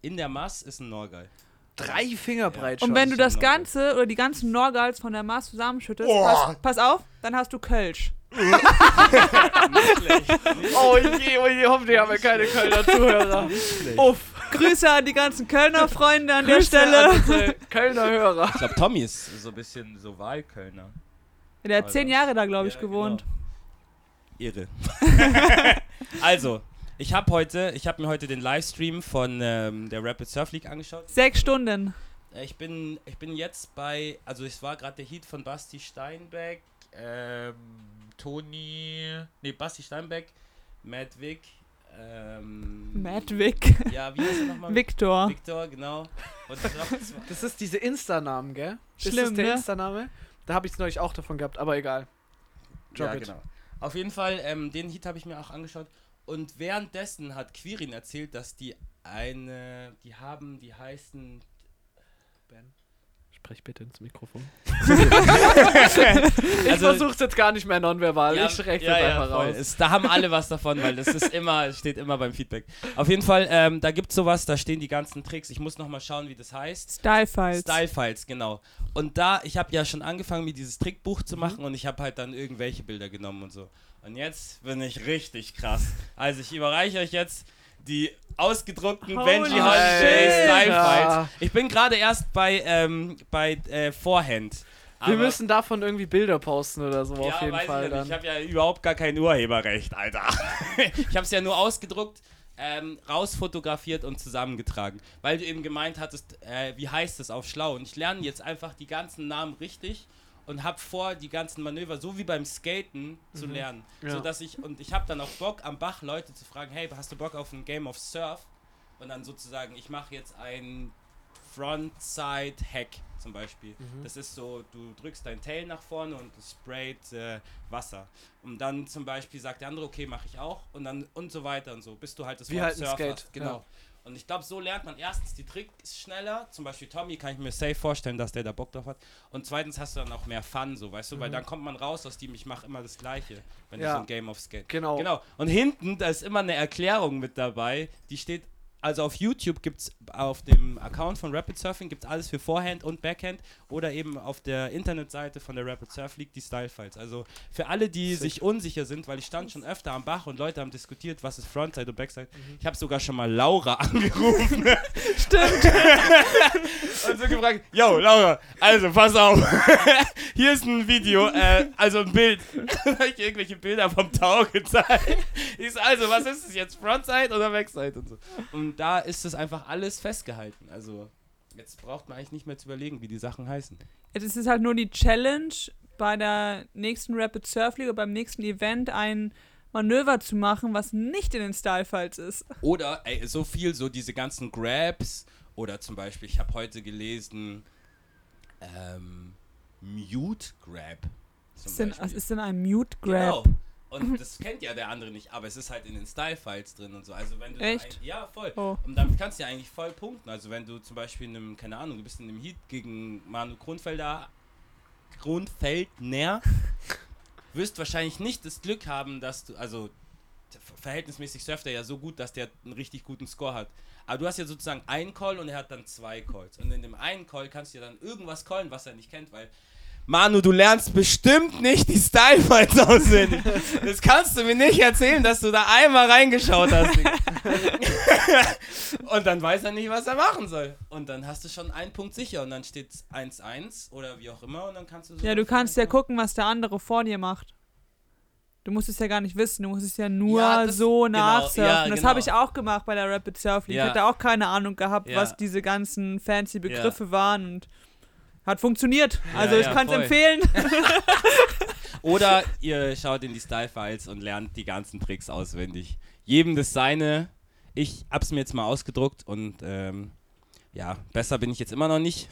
in der Mass ist ein Norgal. Drei Finger breit Und schon. wenn du das Norgal. Ganze oder die ganzen Norgals von der Maß zusammenschüttest, pass, pass auf, dann hast du Kölsch. Oh je, oh je, hoffentlich haben wir keine Kölner Zuhörer. Uff. Grüße an die ganzen Kölner Freunde an der Grüße Stelle. an Kölner Hörer. Ich glaube, Tommy ist so ein bisschen so Wahlkölner. Der hat zehn Jahre da, glaube ich, Ja, gewohnt. Genau. Irre. also, ich habe heute, ich habe mir heute den Livestream von ähm, der Rapid Surf League angeschaut. Sechs Stunden. Äh, Ich bin, ich bin jetzt bei, also es war gerade der Heat von Basti Steinbeck, ähm, Toni, nee, Basti Steinbeck, Matt Wick, ähm, Mad Vic. Ja, wie heißt er nochmal? Victor. Victor, genau. Und ich glaub, das war- Das ist diese Insta-Namen, gell? ist das Schlimm, der ne? Insta-Name? Da habe ich es neulich auch davon gehabt, aber egal. Drop ja, it. genau. Auf jeden Fall, ähm, den Heat habe ich mir auch angeschaut. Und währenddessen hat Quirin erzählt, dass die eine, die haben, die heißen Ben, sprech bitte ins Mikrofon. ich Also- versuch's jetzt gar nicht mehr nonverbal. Ja, ich schreck ja, einfach voll. raus. Es, da haben alle was davon, weil das ist immer, es steht immer beim Feedback. Auf jeden Fall, ähm, da gibt's sowas, da stehen die ganzen Tricks. Ich muss nochmal schauen, wie das heißt. Style Files. Style Files, genau. Und da, ich habe ja schon angefangen, mir dieses Trickbuch Mhm. zu machen und ich habe halt dann irgendwelche Bilder genommen und so. Und jetzt bin ich richtig krass. Also ich überreiche euch jetzt die ausgedruckten Holy Benji Holiday. Ja. Ich bin gerade erst bei, ähm, bei äh, Vorhand. Wir müssen davon irgendwie Bilder posten oder so ja, auf jeden Fall ich. Ich habe ja überhaupt gar kein Urheberrecht, Alter. ich habe es ja nur ausgedruckt, ähm, rausfotografiert und zusammengetragen. Weil du eben gemeint hattest, äh, wie heißt es auf schlau. Und ich lerne jetzt einfach die ganzen Namen richtig und habe vor, die ganzen Manöver, so wie beim Skaten, zu Mhm. lernen. Ja. So dass ich, und ich habe dann auch Bock am Bach Leute zu fragen, hey, hast du Bock auf ein Game of Surf? Und dann sozusagen, ich mache jetzt ein Frontside-Hack zum Beispiel. Mhm. Das ist so, du drückst dein Tail nach vorne und sprayt äh, Wasser. Und dann zum Beispiel sagt der andere, okay, mache ich auch. Und dann und so weiter und so, bis du halt das Wie Wort halt Surf Skate. Genau. ja. Und ich glaube, so lernt man erstens die Tricks schneller. Zum Beispiel Tommy kann ich mir safe vorstellen, dass der da Bock drauf hat. Und zweitens hast du dann auch mehr Fun, so weißt du, weil Mhm. dann kommt man raus aus dem, ich mache immer das Gleiche, wenn Ja. du so ein Game of Skate. Genau. Genau. Und hinten, da ist immer eine Erklärung mit dabei, die steht. Also auf YouTube gibt es auf dem Account von Rapid Surfing gibt es alles für Forehand und Backhand oder eben auf der Internetseite von der Rapid Surf League die Style Files. Also für alle, die Sick. sich unsicher sind, weil ich stand schon öfter am Bach und Leute haben diskutiert, was ist Frontside und Backside. Mhm. Ich habe sogar schon mal Laura angerufen Stimmt. und so gefragt, yo Laura, also pass auf, hier ist ein Video, äh, also ein Bild. Habe ich irgendwelche Bilder vom Tau gezeigt. Ich so, also was ist es jetzt, Frontside oder Backside und so. Und da ist es einfach alles festgehalten. Also jetzt braucht man eigentlich nicht mehr zu überlegen, wie die Sachen heißen. Es ist halt nur die Challenge, bei der nächsten Rapid Surf League, beim nächsten Event ein Manöver zu machen, was nicht in den Style Files ist. Oder ey, so viel, so diese ganzen Grabs oder zum Beispiel, ich habe heute gelesen, ähm, Mute Grab. zum Was ist denn, Beispiel. was ist denn ein Mute Grab? Genau. Und das kennt ja der andere nicht, aber es ist halt in den Style-Files drin und so. Also wenn du Echt? ein- ja, voll. Oh. Und damit kannst du ja eigentlich voll punkten. Also wenn du zum Beispiel in einem, keine Ahnung, du bist in einem Heat gegen Manu Kronfelder, Kronfeldner, wirst wahrscheinlich nicht das Glück haben, dass du, also ver- verhältnismäßig surft er ja so gut, dass der einen richtig guten Score hat. Aber du hast ja sozusagen einen Call und er hat dann zwei Calls. Und in dem einen Call kannst du ja dann irgendwas callen, was er nicht kennt, weil Manu, du lernst bestimmt nicht die Style-Files auswendig. Das kannst du mir nicht erzählen, dass du da einmal reingeschaut hast. Und dann weiß er nicht, was er machen soll. Und dann hast du schon einen Punkt sicher und dann steht 1-1 oder wie auch immer und dann kannst du so Ja, du kannst ja gucken, was der andere vor dir macht. Du musst es ja gar nicht wissen, du musst es ja nur Ja, das- so genau, nachsurfen. ja, Das genau. habe ich auch gemacht bei der Rapid Surf League. Ja. Ich hatte auch keine Ahnung gehabt, Ja. was diese ganzen fancy Begriffe waren und hat funktioniert. Also Ja, ich ja, kann es empfehlen. Oder ihr schaut in die Style-Files und lernt die ganzen Tricks auswendig. Jedem das seine. Ich hab's mir jetzt mal ausgedruckt und ähm, ja, besser bin ich jetzt immer noch nicht.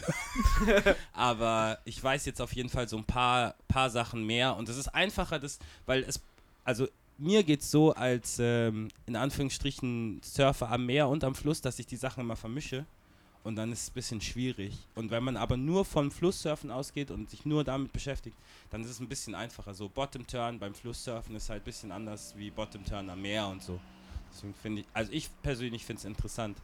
Aber ich weiß jetzt auf jeden Fall so ein paar, paar Sachen mehr und es ist einfacher, das, weil es, also mir geht's so als ähm, in Anführungsstrichen Surfer am Meer und am Fluss, dass ich die Sachen immer vermische. Und dann ist es ein bisschen schwierig. Und wenn man aber nur vom Flusssurfen ausgeht und sich nur damit beschäftigt, dann ist es ein bisschen einfacher. So Bottom Turn beim Flusssurfen ist halt ein bisschen anders wie Bottom Turn am Meer und so. Deswegen finde ich, also ich persönlich finde es interessant.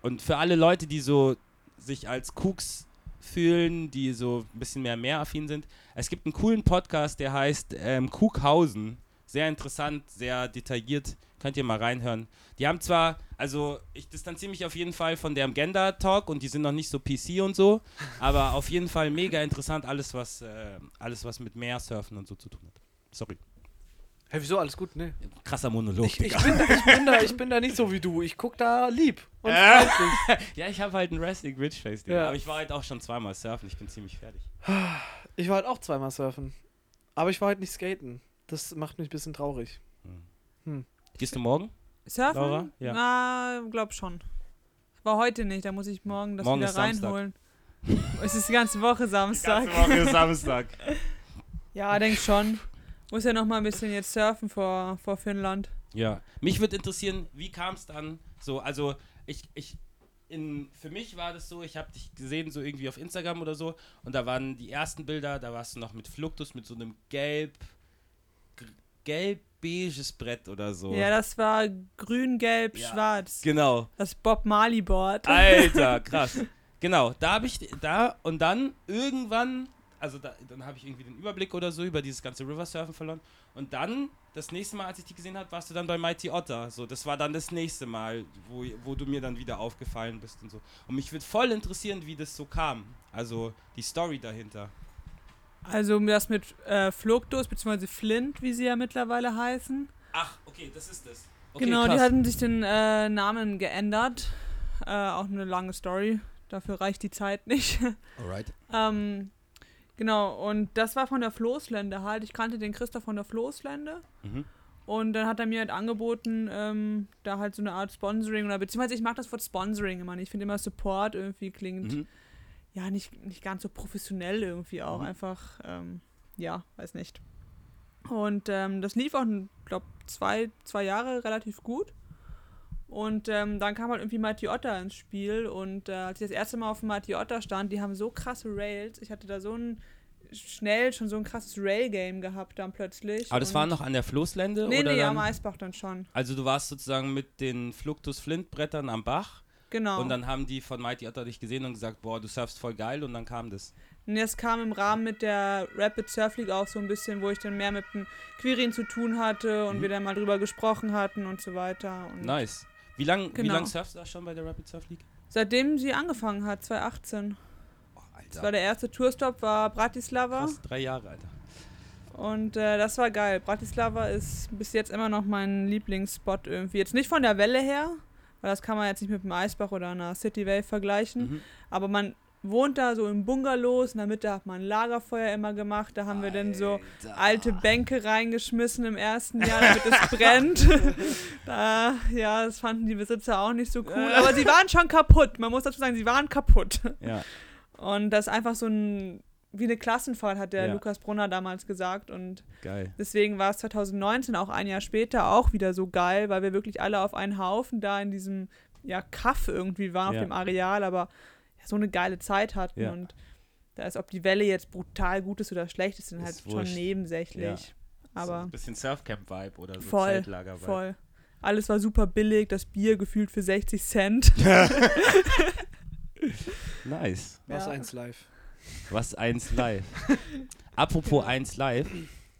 Und für alle Leute, die so sich als Cooks fühlen, die so ein bisschen mehr meeraffin sind, es gibt einen coolen Podcast, der heißt ähm, Kughausen. Sehr interessant, sehr detailliert. Könnt ihr mal reinhören. Die haben zwar, also ich distanziere mich auf jeden Fall von der Gender Talk und die sind noch nicht so PC und so, aber auf jeden Fall mega interessant alles, was, äh, alles, was mit Meersurfen und so zu tun hat. Sorry. Hey, wieso? Alles gut? Nee. Krasser Monolog. Ich, ich, bin, ich, bin da, ich bin da nicht so wie du. Ich guck da lieb und Äh. ja, ich habe halt ein Wrestling Rich Face. Ja. Aber ich war halt auch schon zweimal surfen. Ich bin ziemlich fertig. Ich war halt auch zweimal surfen. Aber ich war halt nicht skaten. Das macht mich ein bisschen traurig. Gehst du morgen? Surfen? Laura? Ja. Na, glaub schon. War heute nicht, da muss ich morgen das Morgen wieder reinholen. es ist die ganze Woche Samstag. Woche ist Samstag. Ja, denk schon. Muss ja noch mal ein bisschen jetzt surfen vor, vor Finnland. Ja. Mich würde interessieren, wie kam es dann so, also ich, ich, in, für mich war das so, ich habe dich gesehen, so irgendwie auf Instagram oder so, und da waren die ersten Bilder, da warst du noch mit Fluctus, mit so einem gelb, gelb-beiges Brett oder so. Ja, das war grün, gelb, Ja. schwarz. Genau. Das Bob Marley Board. Alter, krass. Genau, da habe ich, da und dann irgendwann, also da, dann habe ich irgendwie den Überblick oder so über dieses ganze Riversurfen verloren. Und dann, das nächste Mal, als ich die gesehen habe, warst du dann bei Mighty Otter. So, das war dann das nächste Mal, wo, wo du mir dann wieder aufgefallen bist und so. Und mich würde voll interessieren, wie das so kam. Also die Story dahinter. Also das mit äh, Flugdos, beziehungsweise Flint, wie sie ja mittlerweile heißen. Ach, okay, das ist das. Okay, genau, die krass. hatten sich den äh, Namen geändert. Äh, auch eine lange Story. Dafür reicht die Zeit nicht. Alright. ähm, genau, und das war von der Floßlände halt. Ich kannte den Christoph von der Floßlände. Mhm. Und dann hat er mir halt angeboten, ähm, da halt so eine Art Sponsoring oder beziehungsweise ich mag das Wort Sponsoring immer nicht. Ich finde immer Support irgendwie klingt Mhm. Ja nicht, nicht ganz so professionell irgendwie auch. Mhm. Einfach, ähm, ja, weiß nicht. Und ähm, das lief auch, glaube zwei, zwei Jahre relativ gut. Und ähm, dann kam halt irgendwie Mighty Otter ins Spiel. Und äh, als ich das erste Mal auf Mighty Otter stand, die haben so krasse Rails. Ich hatte da so ein schnell schon so ein krasses Rail-Game gehabt dann plötzlich. Aber das war noch an der Floßlände? Nee, oder nee, am Eisbach dann schon. Also du warst sozusagen mit den Fluctus Flint-Brettern am Bach Genau. und dann haben die von Mighty Otter dich gesehen und gesagt, boah, du surfst voll geil und dann kam das. Und das kam im Rahmen mit der Rapid Surf League auch so ein bisschen, wo ich dann mehr mit dem Quirin zu tun hatte und Mhm. wir dann mal drüber gesprochen hatten und so weiter. Und Nice. Wie lange wie Genau. lang surfst du da schon bei der Rapid Surf League? Seitdem sie angefangen hat, 2018. Oh, Das war der erste Tourstop, war Bratislava. Krass, drei Jahre, Alter. Und äh, das war geil. Bratislava ist bis jetzt immer noch mein Lieblingsspot irgendwie. Jetzt nicht von der Welle her, weil das kann man jetzt nicht mit dem Eisbach oder einer City Wave vergleichen. Mhm. Aber man wohnt da so in Bungalows, in der Mitte hat man ein Lagerfeuer immer gemacht. Da haben wir dann so alte Bänke reingeschmissen im ersten Jahr, damit es brennt. da, ja, das fanden die Besitzer auch nicht so cool. Aber sie waren schon kaputt. Man muss dazu sagen, sie waren kaputt. Ja. Und das ist einfach so ein, wie eine Klassenfahrt, hat der Ja. Lukas Brunner damals gesagt. Und Geil. deswegen war es 2019, auch ein Jahr später, auch wieder so geil, weil wir wirklich alle auf einen Haufen da in diesem, ja, Kaff irgendwie waren, Ja. auf dem Areal, aber ja, so eine geile Zeit hatten. Ja. Und da ist, ob die Welle jetzt brutal gut ist oder schlecht ist, dann halt Ist schon wurscht. nebensächlich. so Aber ein bisschen Surfcamp-Vibe oder so Voll, Zeltlager-Vibe. voll. Alles war super billig, das Bier gefühlt für 60 Cent. Nice. Was Ja. eins live. Was eins live. Apropos eins live,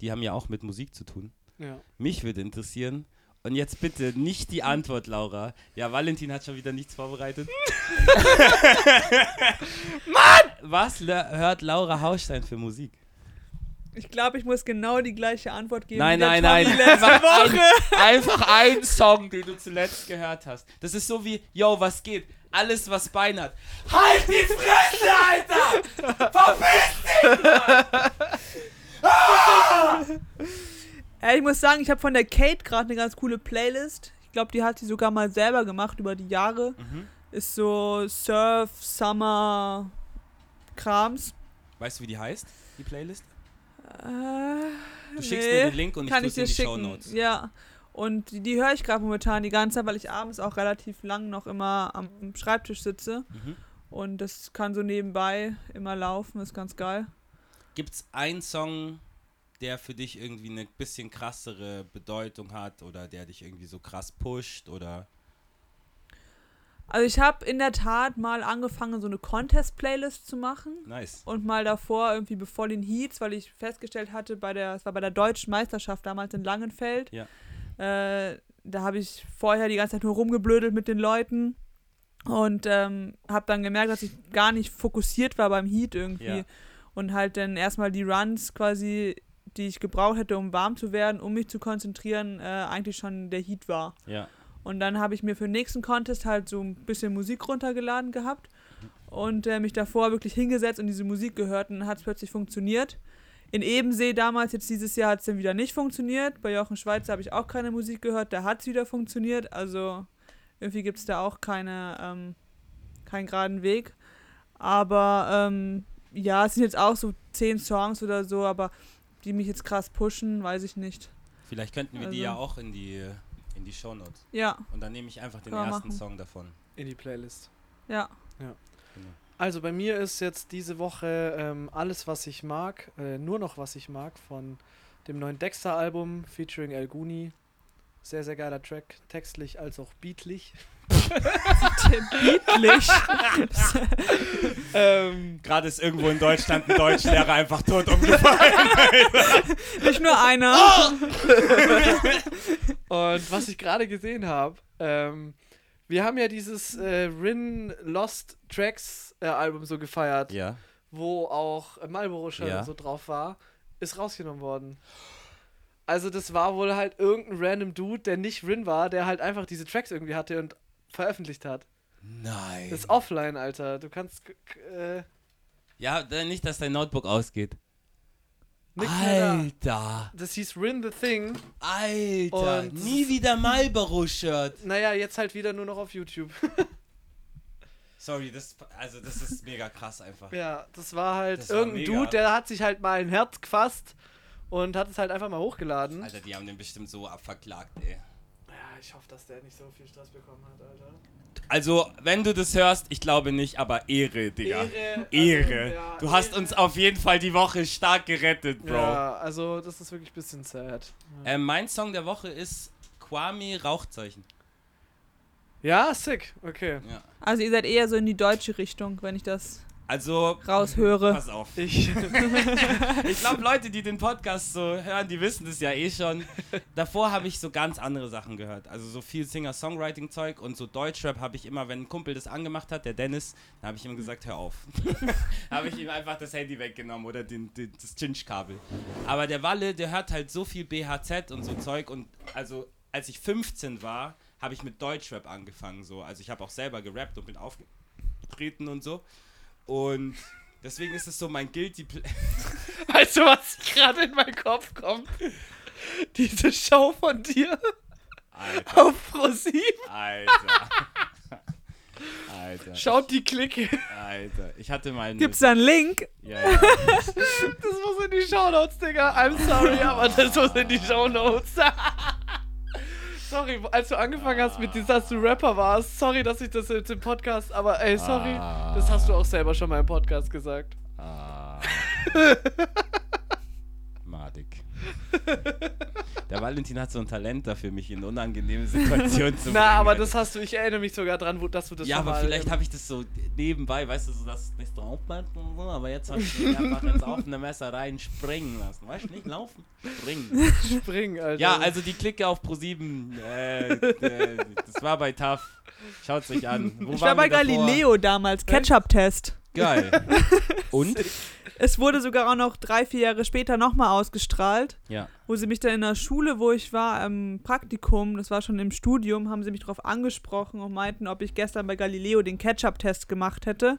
die haben ja auch mit Musik zu tun. Ja. Mich würde interessieren, und jetzt bitte nicht die Antwort, Laura. Ja, Valentin hat schon wieder nichts vorbereitet. Mann! Was hört Laura Hausstein für Musik? Ich glaube, ich muss genau die gleiche Antwort geben. Nein, nein, nein. Letzte Woche. Einfach ein Song, den du zuletzt gehört hast. Das ist so wie, yo, was geht? Alles, was Bein hat. Halt die Fresse, Alter! Verpiss Ja, ich muss sagen, ich habe von der Kate gerade eine ganz coole Playlist. Ich glaube, die hat sie sogar mal selber gemacht über die Jahre. Mhm. Ist so Surf, Summer, Krams. Weißt du, wie die heißt, die Playlist? Äh, Du schickst nee. mir den Link und ich Kann tue ich es in dir die schicken. Shownotes. Ja. Und die, die höre ich gerade momentan die ganze Zeit, weil ich abends auch relativ lang noch immer am Schreibtisch sitze. Mhm. Und das kann so nebenbei immer laufen, ist ganz geil. Gibt es einen Song, der für dich irgendwie eine bisschen krassere Bedeutung hat oder der dich irgendwie so krass pusht oder Also ich habe in der Tat mal angefangen, so eine Contest-Playlist zu machen. nice. Und mal davor irgendwie bevor den Heats, weil ich festgestellt hatte, bei der, es war bei der deutschen Meisterschaft damals in Langenfeld. Ja. Äh, da habe ich vorher die ganze Zeit nur rumgeblödelt mit den Leuten und ähm, habe dann gemerkt, dass ich gar nicht fokussiert war beim Heat irgendwie. Ja. Und halt dann erstmal die Runs quasi die ich gebraucht hätte, um warm zu werden, um mich zu konzentrieren, äh, eigentlich schon der Heat war. Ja. Und dann habe ich mir für den nächsten Contest halt so ein bisschen Musik runtergeladen gehabt und äh, mich davor wirklich hingesetzt und diese Musik gehört und dann hat es plötzlich funktioniert. In Ebensee damals, jetzt dieses Jahr hat es dann wieder nicht funktioniert. Bei Jochen Schweizer habe ich auch keine Musik gehört, da hat es wieder funktioniert. Also irgendwie gibt es da auch keine, ähm, keinen geraden Weg. Aber ähm, ja, es sind jetzt auch so zehn Songs oder so, aber die mich jetzt krass pushen, weiß ich nicht. Vielleicht könnten wir die Also- ja auch in die, in die Shownotes. Ja, Und dann nehme ich einfach den ersten machen. Song davon. In die Playlist. ja. Also bei mir ist jetzt diese Woche ähm, alles, was ich mag, äh, nur noch was ich mag von dem neuen Dexter-Album featuring El Guni. Sehr, sehr geiler Track, textlich als auch beatlich. Beatlich. ähm, Gerade ist irgendwo in Deutschland ein Deutschlehrer einfach tot umgefallen. nicht nur einer. und was ich gerade gesehen habe, ähm, wir haben ja dieses äh, Rin Lost Tracks äh, Album so gefeiert, ja. wo auch Marlboro schon Ja. so drauf war, ist rausgenommen worden. Also das war wohl halt irgendein random Dude, der nicht Rin war, der halt einfach diese Tracks irgendwie hatte und veröffentlicht hat. Nein. Das ist offline, Alter. Du kannst äh, ja, nicht, dass dein Notebook ausgeht. Da. Alter. Das hieß Rin the Thing. Alter. Und- Nie wieder Marlboro-Shirt. Naja, jetzt halt wieder nur noch auf YouTube. Sorry, das, also das ist mega krass einfach. Ja, das war halt Das war irgendein mega. Dude, der hat sich halt mal ein Herz gefasst und hat es halt einfach mal hochgeladen. Alter, die haben den bestimmt so abverklagt, ey. Ja, ich hoffe, dass der nicht so viel Stress bekommen hat, Alter. Also, wenn du das hörst, ich glaube nicht, aber Ehre, Digga. Ehre, Ehre. also, ja, du hast Ehre. uns auf jeden Fall die Woche stark gerettet, Bro. Ja, also das ist wirklich ein bisschen sad. Ähm, mein Song der Woche ist Kwame Rauchzeichen. Ja, sick. Okay. Ja. Also ihr seid eher so in die deutsche Richtung, wenn ich das Also, raushöre. pass auf. Ich. Ich glaube, Leute, die den Podcast so hören, die wissen das ja eh schon. Davor habe ich so ganz andere Sachen gehört. Also so viel Singer-Songwriting-Zeug und so Deutschrap habe ich immer, wenn ein Kumpel das angemacht hat, der Dennis, dann habe ich ihm gesagt, hör auf. habe ich ihm einfach das Handy weggenommen oder den, den, das Cinch-Kabel. Aber der Walle, der hört halt so viel BHZ und so Zeug und also als ich 15 war, habe ich mit Deutschrap angefangen so. Also ich habe auch selber gerappt und bin aufgetreten und so. Und deswegen ist es so mein Guilty Ple Weißt du, was gerade in meinen Kopf kommt? Diese Show von dir Alter. auf ProSieben. Alter. Alter. Schaut die Clique. Alter. Ich hatte mal. eine- Gibt's da einen Link? Ja, ja. Das muss in die Shownotes, Digga. I'm sorry, aber das muss in die Shownotes. sorry, als du angefangen hast mit dieser, dass du Rapper warst. Sorry, dass ich das jetzt im Podcast, aber ey, sorry. Ah. Das hast du auch selber schon mal im Podcast gesagt. Ah. Der Valentin hat so ein Talent dafür, mich in unangenehme Situationen zu bringen. Na, aber das hast du, ich erinnere mich sogar dran, wo, dass du das Ja, aber vielleicht habe ich das so nebenbei, weißt du, so dass es nicht drauf bleibt und so, aber jetzt hast du mich einfach ins offene Messer rein springen lassen. Weißt du, nicht laufen, springen. springen, Alter. Ja, also die Clique auf Pro7, äh, äh, das war bei TAF. Schaut's euch an. Wo Ich war bei davor? Galileo damals, Ketchup-Test. Geil. Und? Es wurde sogar auch noch drei, vier Jahre später nochmal ausgestrahlt, Ja. wo sie mich dann in der Schule, wo ich war, im Praktikum, das war schon im Studium, haben sie mich darauf angesprochen und meinten, ob ich gestern bei Galileo den Ketchup-Test gemacht hätte.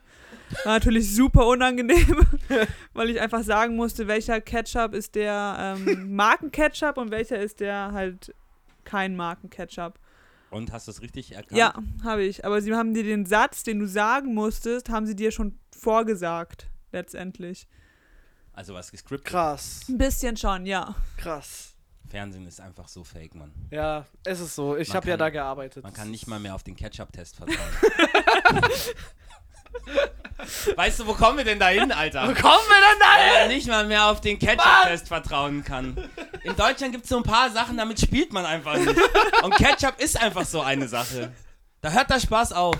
War natürlich super unangenehm, weil ich einfach sagen musste, welcher Ketchup ist der ähm, Markenketchup und welcher ist der halt kein Markenketchup. Und hast du es richtig erkannt? Ja, habe ich. Aber sie haben dir den Satz, den du sagen musstest, haben sie dir schon vorgesagt, letztendlich. Also was gescriptet. krass, Ein bisschen schon, ja. krass. Fernsehen ist einfach so fake, Mann. Ja, es ist so. Ich habe ja da gearbeitet. Man kann nicht mal mehr auf den Ketchup-Test vertrauen. weißt du, wo kommen wir denn da hin, Alter? Wo kommen wir denn da Wenn man nicht mal mehr auf den Ketchup-Test vertrauen kann. In Deutschland gibt es so ein paar Sachen, damit spielt man einfach nicht. Und Ketchup ist einfach so eine Sache. Da hört der Spaß auf.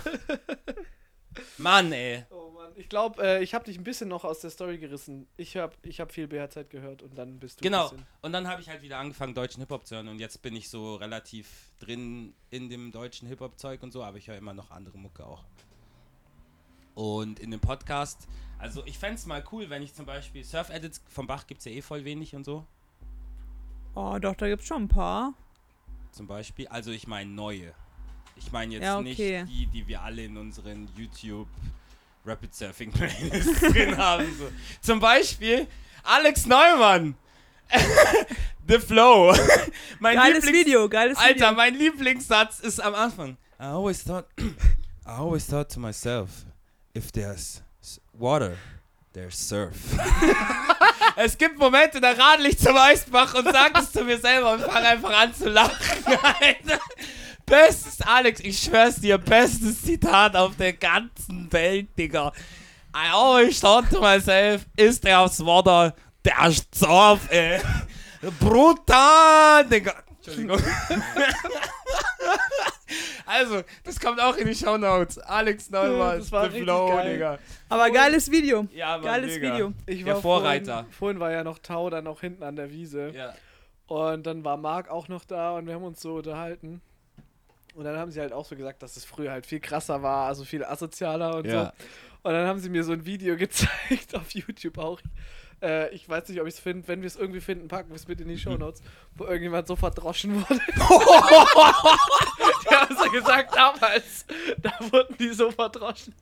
Mann, ey. Oh Mann, ich glaube, äh, ich habe dich ein bisschen noch aus der Story gerissen. Ich habe ich hab viel BHZ gehört und dann bist du ein Genau. bisschen. Und dann habe ich halt wieder angefangen, deutschen Hip-Hop zu hören. Und jetzt bin ich so relativ drin in dem deutschen Hip-Hop-Zeug und so, aber ich höre immer noch andere Mucke auch. Und in dem Podcast, also ich fände es mal cool, wenn ich zum Beispiel Surf-Edits vom Bach gibt es ja eh voll wenig und so. Oh, doch, da gibt's schon ein paar. Zum Beispiel, also ich meine neue. Ich meine jetzt Ja, okay. nicht die, die wir alle in unseren YouTube Rapid Surfing Playlists drin haben. So. Zum Beispiel Alex Neumann. The Flow. mein Geiles Lieblings Video, geiles Alter, Video. mein Lieblingssatz ist am Anfang. I always thought, I always thought to myself, if there's water, there's surf. es gibt Momente, da radel ich zum Eisbach und sag es zu mir selber und fange einfach an zu lachen. Alter. Bestes, Alex, ich schwör's dir, bestes Zitat auf der ganzen Welt, Digga. I always thought to myself, is there's water, there's surf, ey. Brutal, Digga. Entschuldigung. also, das kommt auch in die Shownotes. Alex Neumann, Das war The richtig Flow, geil. Digga. Aber geiles Video. Ja, Mann, Geiles mega. Video. Ich Der war Vorreiter. Vorhin, vorhin war ja noch Tau dann auch hinten an der Wiese. Ja. Und dann war Marc auch noch da und wir haben uns so unterhalten. Und dann haben sie halt auch so gesagt, dass es früher halt viel krasser war, also viel asozialer und Ja. so. Und dann haben sie mir so ein Video gezeigt auf YouTube auch. Äh, ich weiß nicht, ob ich es finde. Wenn wir es irgendwie finden, packen wir es mit in die Shownotes, wo irgendjemand so verdroschen wurde. die haben so gesagt, damals, da wurden die so verdroschen.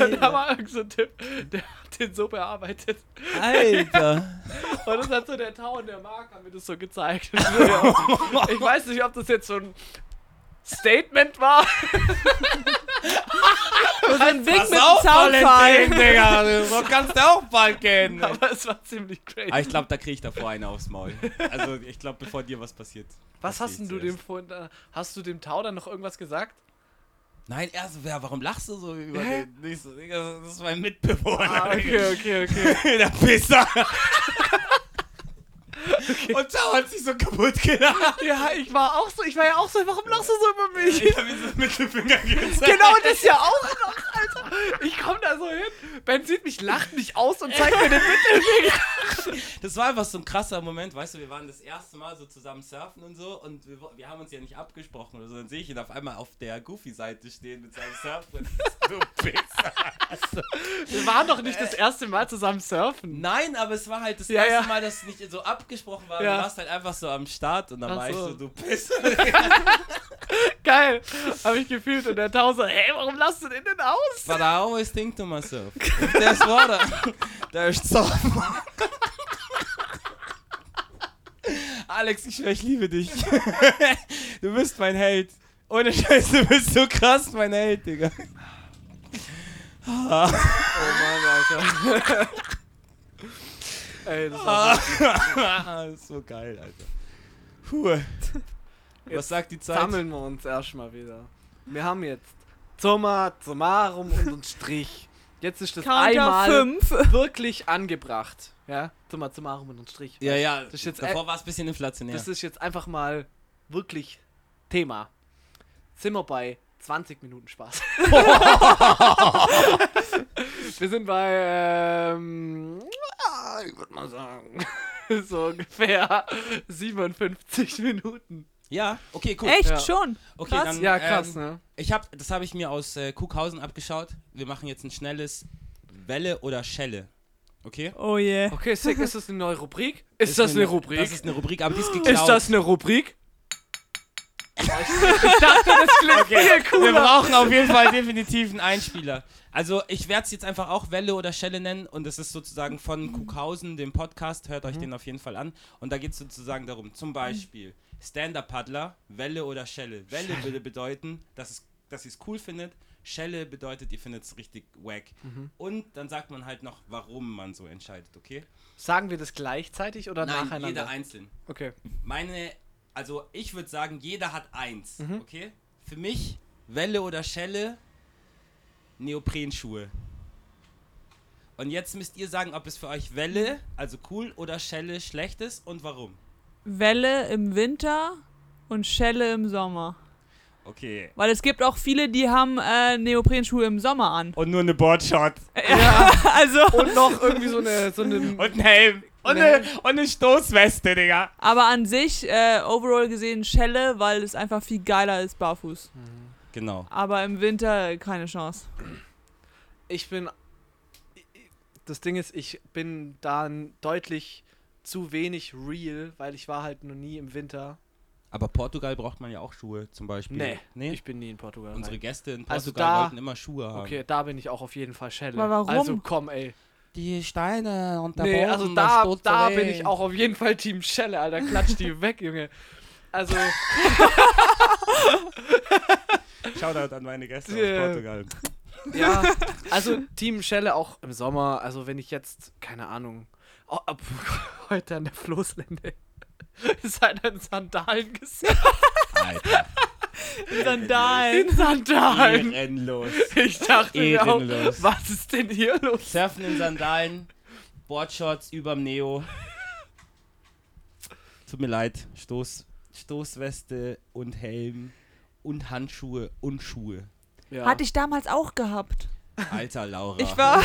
Und da war irgend so ein Typ, der hat den so bearbeitet. Alter. Und das hat so der Tau und der Mark haben mir das so gezeigt. Ich weiß nicht, ob das jetzt so ein Statement war. So ein Wink Pass mit auf, dem Soundfall. Digga. So kannst du auch bald gehen. Aber es war ziemlich crazy. Aber ich glaube, da kriege ich davor eine aufs Maul. Also, ich glaube, bevor dir was passiert. Was hast denn ich du dem vorhin da, Hast du dem Tau dann noch irgendwas gesagt? Nein, erst, ja, warum lachst du so über Hä? den? Nicht so, Digga, das ist mein Mitbewohner. Ah, okay, okay, okay. Der Pisser. Und Tau hat sich so kaputt gelacht. ja, ich war auch so, ich war ja auch so, warum lachst du so über mich? Ich habe ihm so Mittelfinger gezeigt. Genau das ja auch noch, Alter. Ich komme da so hin. Ben sieht mich, lacht mich aus und zeigt mir den Mittelfinger. Das war einfach so ein krasser Moment, weißt du, wir waren das erste Mal so zusammen surfen und so und wir, wir haben uns ja nicht abgesprochen oder so. Dann sehe ich ihn auf einmal auf der Goofy-Seite stehen mit seinem Surfbrett. Du Pisser. Wir waren doch nicht das erste Mal zusammen surfen. Nein, aber es war halt das Ja, erste ja. Mal, dass es nicht so abgesprochen war. Ja. Du warst halt einfach so am Start und dann Ach war ich so. so, du Pisser. Geil. Hab ich gefühlt. Und der Tau so, hey, warum lachst du den denn aus? But I always think to myself, if there's water, there's surf. Alex, ich schwör, ich liebe dich. Du bist mein Held. Ohne Scheiß, du bist so krass mein Held, Digga. Oh Mann, Alter. Ey, das war das ist so geil, Alter. Puh. Was Jetzt sagt die Zeit? Sammeln wir uns erstmal wieder. Wir haben jetzt Zoma, Zomarum und einen Strich. Jetzt ist das Counter einmal 5. wirklich angebracht. Ja, Zoma, Zomarum und einen Strich. Ja, ja, Das ist jetzt davor war es ein bisschen inflationär. Das ist jetzt einfach mal wirklich Thema. Sind wir bei 20 Minuten Spaß. wir sind bei, ähm, ah, ich würde mal sagen, so ungefähr 57 Minuten. ja, okay, cool. Echt Ja. schon? Okay, krass. dann, Ja, krass, ähm, ne? Ich hab, das habe ich mir aus äh, Kuckhausen abgeschaut. Wir machen jetzt ein schnelles Welle oder Schelle. Okay? Oh je. Okay, sick, ist das eine neue Rubrik? Ist, das eine Rubrik? Das ist eine Rubrik, aber die ist geklaut. Ist das eine Rubrik? Ich dachte, das klingt viel Wir cooler. brauchen auf jeden Fall definitiv einen Einspieler. Also ich werde es jetzt einfach auch Welle oder Schelle nennen und das ist sozusagen von Kuckhausen, dem Podcast, hört Mhm. euch den auf jeden Fall an. Und da geht es sozusagen darum, zum Beispiel Stand-Up-Paddler, Welle oder Schelle. Welle würde bedeuten, dass, es, dass ihr es cool findet. Schelle bedeutet, ihr findet es richtig wack. Mhm. Und dann sagt man halt noch, warum man so entscheidet, okay? Sagen wir das gleichzeitig oder Nein, nacheinander? jeder einzeln. Okay. Meine, also ich würde sagen, jeder hat eins, Mhm. okay? Für mich, Welle oder Schelle, Neoprenschuhe. Und jetzt müsst ihr sagen, ob es für euch Welle, also cool, oder Schelle schlecht ist und warum. Welle im Winter und Schelle im Sommer. Okay. Weil es gibt auch viele, die haben äh, Neoprenschuhe im Sommer an. Und nur eine Boardshot. Ja. Also, Und noch irgendwie so eine, so eine Und ein Helm. Und, Nee. eine, und eine Stoßweste, Digga. aber an sich, äh, overall gesehen Schelle, weil es einfach viel geiler ist barfuß. Genau. Aber im Winter keine Chance. ich bin. Das Ding ist, ich bin da deutlich zu wenig real, weil ich war halt noch nie im Winter. Aber Portugal braucht man ja auch Schuhe zum Beispiel. Nee, nee? ich bin nie in Portugal. Unsere rein. Gäste in Also Portugal da- wollten immer Schuhe haben. Okay, da bin ich auch auf jeden Fall Schelle. Aber warum? Also komm, ey. Die Steine und der Nee, Boden, also da, da bin ich auch auf jeden Fall Team Schelle, Alter. Klatsch die weg, Junge. Also, Shoutout an meine Gäste Yeah. aus Portugal. ja, also Team Schelle auch im Sommer. Also, wenn ich jetzt, keine Ahnung, oh, ab, heute an der Floßlände ist halt ein Sandalen gesehen. Alter. Sandalen. In Sandalen. Ehrenlos. Ich dachte mir auch, Ehrenlos. was ist denn hier los? Surfen in Sandalen, Boardshorts überm Neo. Tut mir leid. Stoß, Stoßweste und Helm und Handschuhe und Schuhe. Ja. Hatte ich damals auch gehabt. Alter Laura. Ich war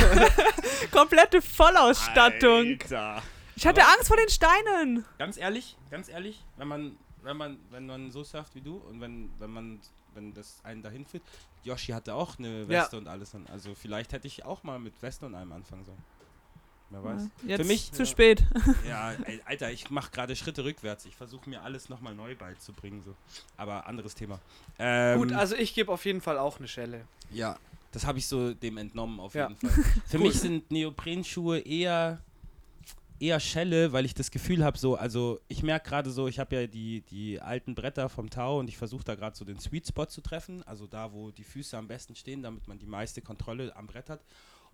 komplette Vollausstattung. Alter. Ich hatte Angst vor den Steinen. Ganz ehrlich, ganz ehrlich, wenn man, wenn man, wenn man so surft wie du und wenn, wenn man, wenn das einen dahin führt, Yoshi hatte auch eine Weste und alles an. Also vielleicht hätte ich auch mal mit Weste und allem anfangen sollen. Wer weiß. Jetzt Für mich- zu Ja. spät. Ja, ey, Alter, ich mache gerade Schritte rückwärts. Ich versuche mir alles nochmal neu beizubringen. So. Aber anderes Thema. Ähm, Gut, also ich gebe auf jeden Fall auch eine Schelle. ja, das habe ich so dem entnommen auf Ja. jeden Fall. Für mich sind Neoprenschuhe eher eher Schelle, weil ich das Gefühl habe, so, also ich merke gerade so, ich habe ja die, die alten Bretter vom Tau und ich versuche da gerade so den Sweet Spot zu treffen, also da, wo die Füße am besten stehen, damit man die meiste Kontrolle am Brett hat.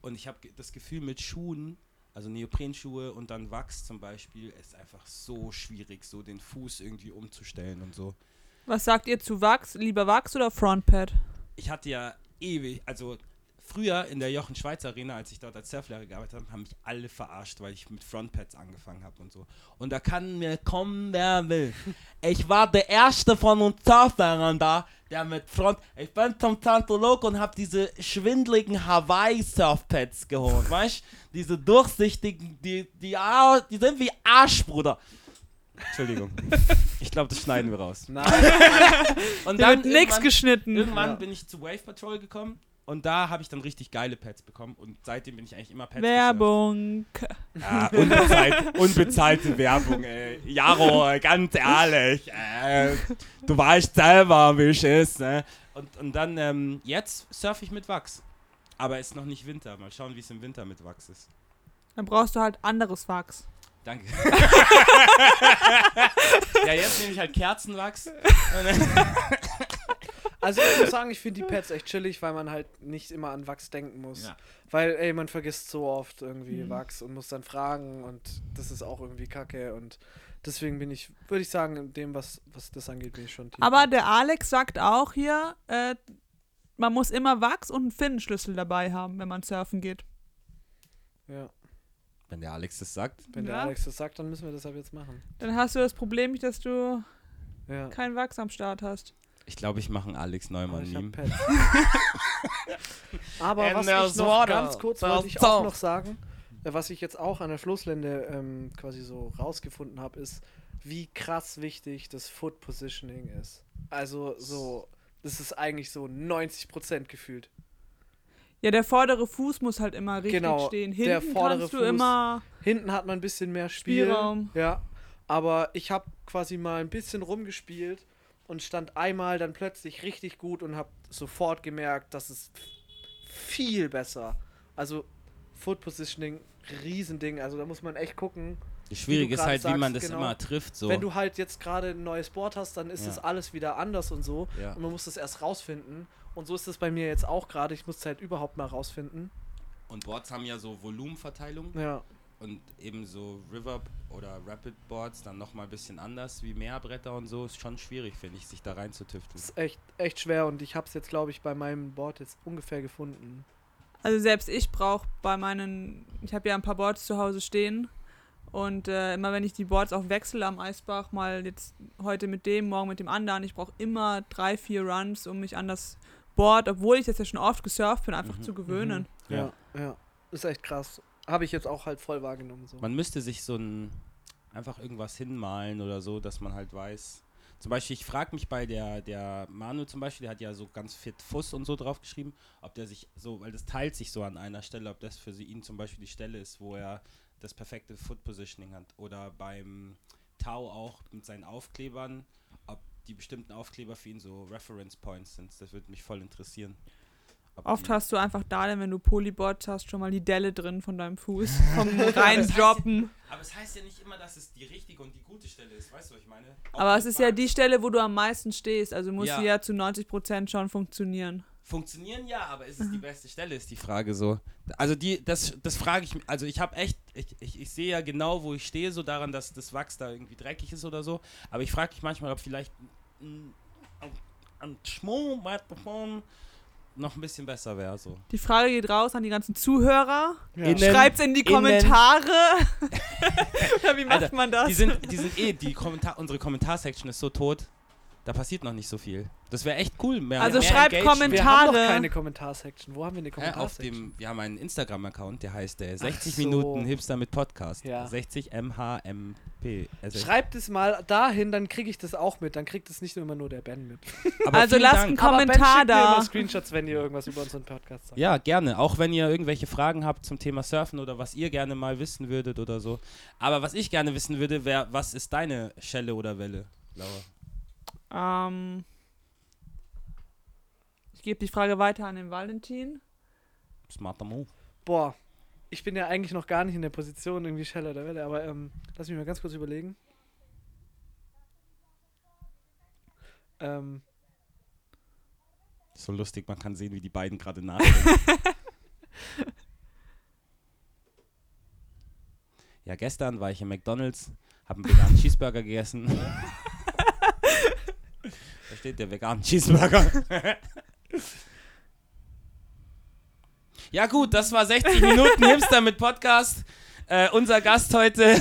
Und ich habe das Gefühl mit Schuhen, also Neoprenschuhe und dann Wachs zum Beispiel, ist einfach so schwierig, so den Fuß irgendwie umzustellen und so. Was sagt ihr zu Wachs? Lieber Wachs oder Frontpad? ich hatte ja ewig, also früher in der Jochen Schweizer Arena, als ich dort als Surflehrer gearbeitet habe, haben mich alle verarscht, weil ich mit Frontpads angefangen habe und so. Und da kann mir kommen, wer will. Ich war der erste von uns Surflehrern da, der mit Front. Ich bin zum Scientolog und habe diese schwindligen Hawaii-Surfpads geholt, weißt Diese durchsichtigen, die, die, ah, die sind wie Arsch, Bruder. Entschuldigung. Ich glaube, das schneiden wir raus. Nein. Und Da wird nichts geschnitten. Irgendwann Ja. bin ich zu Wave Patrol gekommen und da habe ich dann richtig geile Pads bekommen und seitdem bin ich eigentlich immer Pads Werbung. Ja, unbezahlt, unbezahlte Werbung, ey. Jaro, ganz ehrlich. Äh, du weißt selber, wie es ist, ne? Und, und dann, ähm, jetzt surfe ich mit Wachs. Aber es ist noch nicht Winter. Mal schauen, wie es im Winter mit Wachs ist. Dann brauchst du halt anderes Wachs. Danke. ja, jetzt nehme ich halt Kerzenwachs. Also ich muss sagen, ich finde die Pads echt chillig, weil man halt nicht immer an Wachs denken muss. Ja. Weil, ey, man vergisst so oft irgendwie Mhm. Wachs und muss dann fragen und das ist auch irgendwie kacke und deswegen bin ich, würde ich sagen, in dem, was, was das angeht, bin ich schon Team Aber der Alex sagt auch hier, äh, man muss immer Wachs und einen Finnenschlüssel dabei haben, wenn man surfen geht. Ja, Wenn der Alex das sagt. wenn der Ja. Alex das sagt, dann müssen wir das ab jetzt machen. Dann hast du das Problem nicht, dass du Ja. keinen Wachs am Start hast. Ich glaube, ich mache ein Alex Aber Neumann ich hab Meme. Pads. Aber was ich noch water. ganz kurz wollte ich auch noch sagen, äh, was ich jetzt auch an der Schlusslände ähm, quasi so rausgefunden habe, ist, wie krass wichtig das Foot Positioning ist. Also so, das ist eigentlich so 90% gefühlt. Ja, der vordere Fuß muss halt immer richtig Genau, stehen. der Hinten vordere kannst du Fuß. immer. Hinten hat man ein bisschen mehr Spiel. Spielraum. Ja. Aber ich habe quasi mal ein bisschen rumgespielt und stand einmal dann plötzlich richtig gut und habe sofort gemerkt, dass es viel besser. Also Foot Positioning, Riesending. Also da muss man echt gucken. Das Schwierige ist halt, wie man sagst, das genau. immer trifft. So. Wenn du halt jetzt gerade ein neues Board hast, dann ist Ja. das alles wieder anders und so. ja. Und man muss das erst rausfinden. Und so ist es bei mir jetzt auch gerade. Ich muss es halt überhaupt mal rausfinden. Und Boards haben ja so Volumenverteilung Ja. Und eben so River oder Rapid Boards dann nochmal ein bisschen anders wie Meerbretter und so. Ist schon schwierig, finde ich, sich da reinzutüfteln. Das ist echt, echt schwer und ich habe es jetzt, glaube ich, bei meinem Board jetzt ungefähr gefunden. Also selbst ich brauche bei meinen, ich habe ja ein paar Boards zu Hause stehen und äh, immer wenn ich die Boards auch wechsle am Eisbach, mal jetzt heute mit dem, morgen mit dem anderen, ich brauche immer drei, vier Runs, um mich an das Board, obwohl ich das ja schon oft gesurft bin, einfach Mhm. zu gewöhnen. Ja, ja. Ist echt krass. Habe ich jetzt auch halt voll wahrgenommen. So. Man müsste sich so ein einfach irgendwas hinmalen oder so, dass man halt weiß. Zum Beispiel, ich frage mich bei der, der Manu zum Beispiel, der hat ja so ganz fit Fuss und so drauf geschrieben, ob der sich so, weil das teilt sich so an einer Stelle, ob das für ihn zum Beispiel die Stelle ist, wo er das perfekte Foot Positioning hat. Oder beim Tau auch mit seinen Aufklebern, ob die bestimmten Aufkleber für ihn so Reference Points sind. Das würde mich voll interessieren. Oft hast du einfach da, denn wenn du Polyboards hast, schon mal die Delle drin von deinem Fuß. Vom Reindroppen. Aber es heißt ja nicht immer, dass es die richtige und die gute Stelle ist. Weißt du, was ich meine? Auch Aber es ist ja Bugs. die Stelle, wo du am meisten stehst. Also muss Ja. sie ja zu 90% schon funktionieren. Funktionieren ja, aber ist es die beste Stelle, ist die Frage so. Also die, das, das frage ich mich, also ich habe echt, ich, ich, ich sehe ja genau, wo ich stehe, so daran, dass das Wachs da irgendwie dreckig ist oder so. Aber ich frage mich manchmal, ob vielleicht ein, ein, ein Schmo-Mikrofon noch ein bisschen besser wäre. So. Die Frage geht raus an die ganzen Zuhörer. Ja. Schreibt's in die innen- Kommentare. Oder wie macht Alter, man das? Die sind, die sind eh, die Kommentar, unsere Kommentarsection ist so tot, da passiert noch nicht so viel. Das wäre echt cool. Mehr, Also mehr schreibt Engagement. Wir haben noch Kommentare. keine Kommentarsection. Wo haben wir eine auf Kommentarsection? dem, wir haben einen Instagram-Account, der heißt äh, 60 so. Minuten Hipster mit Podcast. Ja. 60 MHMP. Also, Schreibt es mal dahin, dann kriege ich das auch mit. Dann kriegt es nicht nur immer nur der Ben mit. aber also lasst Dank. einen Aber Ben Kommentar schickt mir immer da. Screenshots, wenn ihr irgendwas über unseren Podcast sagt. Ja, gerne. Auch wenn ihr irgendwelche Fragen habt zum Thema Surfen oder was ihr gerne mal wissen würdet oder so. Aber was ich gerne wissen würde, wäre, was ist deine Schelle oder Welle, Laura? Ähm, ich gebe die Frage weiter an den Valentin. Smarter Move. Boah, ich bin ja eigentlich noch gar nicht in der Position, irgendwie Scheller oder Welle, aber ähm, lass mich mal ganz kurz überlegen. Ähm, So lustig, man kann sehen, wie die beiden gerade nachdenken. ja, gestern war ich im McDonalds, habe einen veganen Cheeseburger gegessen. steht der vegane Cheeseburger. ja gut, das war 60 Minuten Hipster mit Podcast. Äh, unser Gast heute,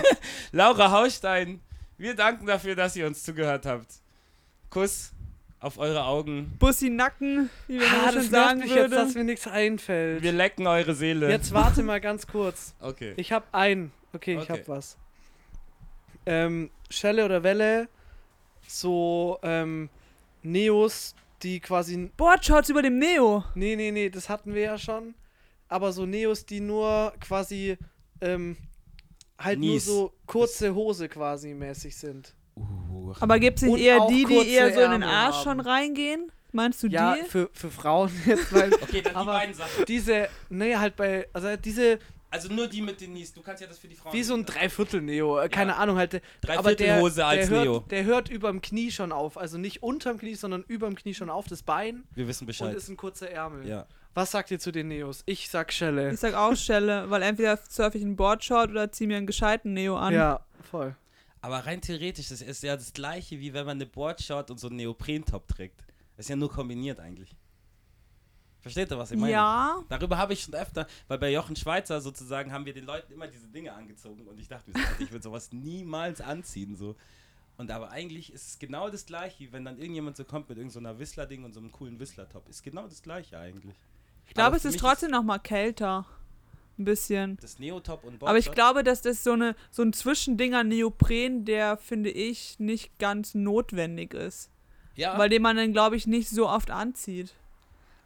Laura Haustein. Wir danken dafür, dass ihr uns zugehört habt. Kuss auf eure Augen. Bussi Nacken, wie man ah, das sagen mich würde. jetzt, dass mir nichts einfällt. Wir lecken eure Seele. Jetzt warte mal ganz kurz. Okay. Ich habe einen. Okay, ich Okay. habe was. Ähm, Schelle oder Welle, so ähm, Neos, die quasi Boardshots über dem Neo. Nee, nee, nee, das hatten wir ja schon. Aber so Neos, die nur quasi ähm, halt Nies. nur so kurze Hose quasi mäßig sind. Uh, Aber gibt es Und nicht eher die, die eher so in den Arsch haben. schon reingehen? Meinst du Ja, die? für, für Frauen jetzt, weil okay, dann die Aber- beiden Sachen. diese, nee, halt bei, also diese, Also nur die mit den Nies. Du kannst ja das für die Frauen. wie so ein ne? Dreiviertel-Neo, äh, keine Ahnung halt. Dreiviertelhose der, als der hört, Neo. Der hört überm Knie schon auf, also nicht unterm Knie, sondern überm Knie schon auf, das Bein Wir wissen und Bescheid. ist ein kurzer Ärmel. Ja. Was sagt ihr zu den Neos? Ich sag Schelle. Ich sag auch Schelle, weil entweder surfe ich einen Boardshot oder zieh mir einen gescheiten Neo an. Ja, voll. Aber rein theoretisch, das ist ja das gleiche, wie wenn man eine Boardshot und so einen Neoprentop trägt. Das ist ja nur kombiniert eigentlich. Versteht ihr, was ich meine? Ja, Darüber habe ich schon öfter, weil bei Jochen Schweizer sozusagen haben wir den Leuten immer diese Dinge angezogen und ich dachte so, ich würde sowas niemals anziehen. So. Und aber eigentlich ist es genau das gleiche, wie wenn dann irgendjemand so kommt mit irgendeiner Whistler-Ding und so einem coolen Whistler-Top. Ist genau das gleiche eigentlich. ich glaube, es ist trotzdem noch mal kälter. Ein bisschen. Das Neotop und Boardshot. Aber ich glaube, dass das so, eine, so ein Zwischending an Neopren, der, finde ich, nicht ganz notwendig ist. ja, Weil den man dann, glaube ich, nicht so oft anzieht.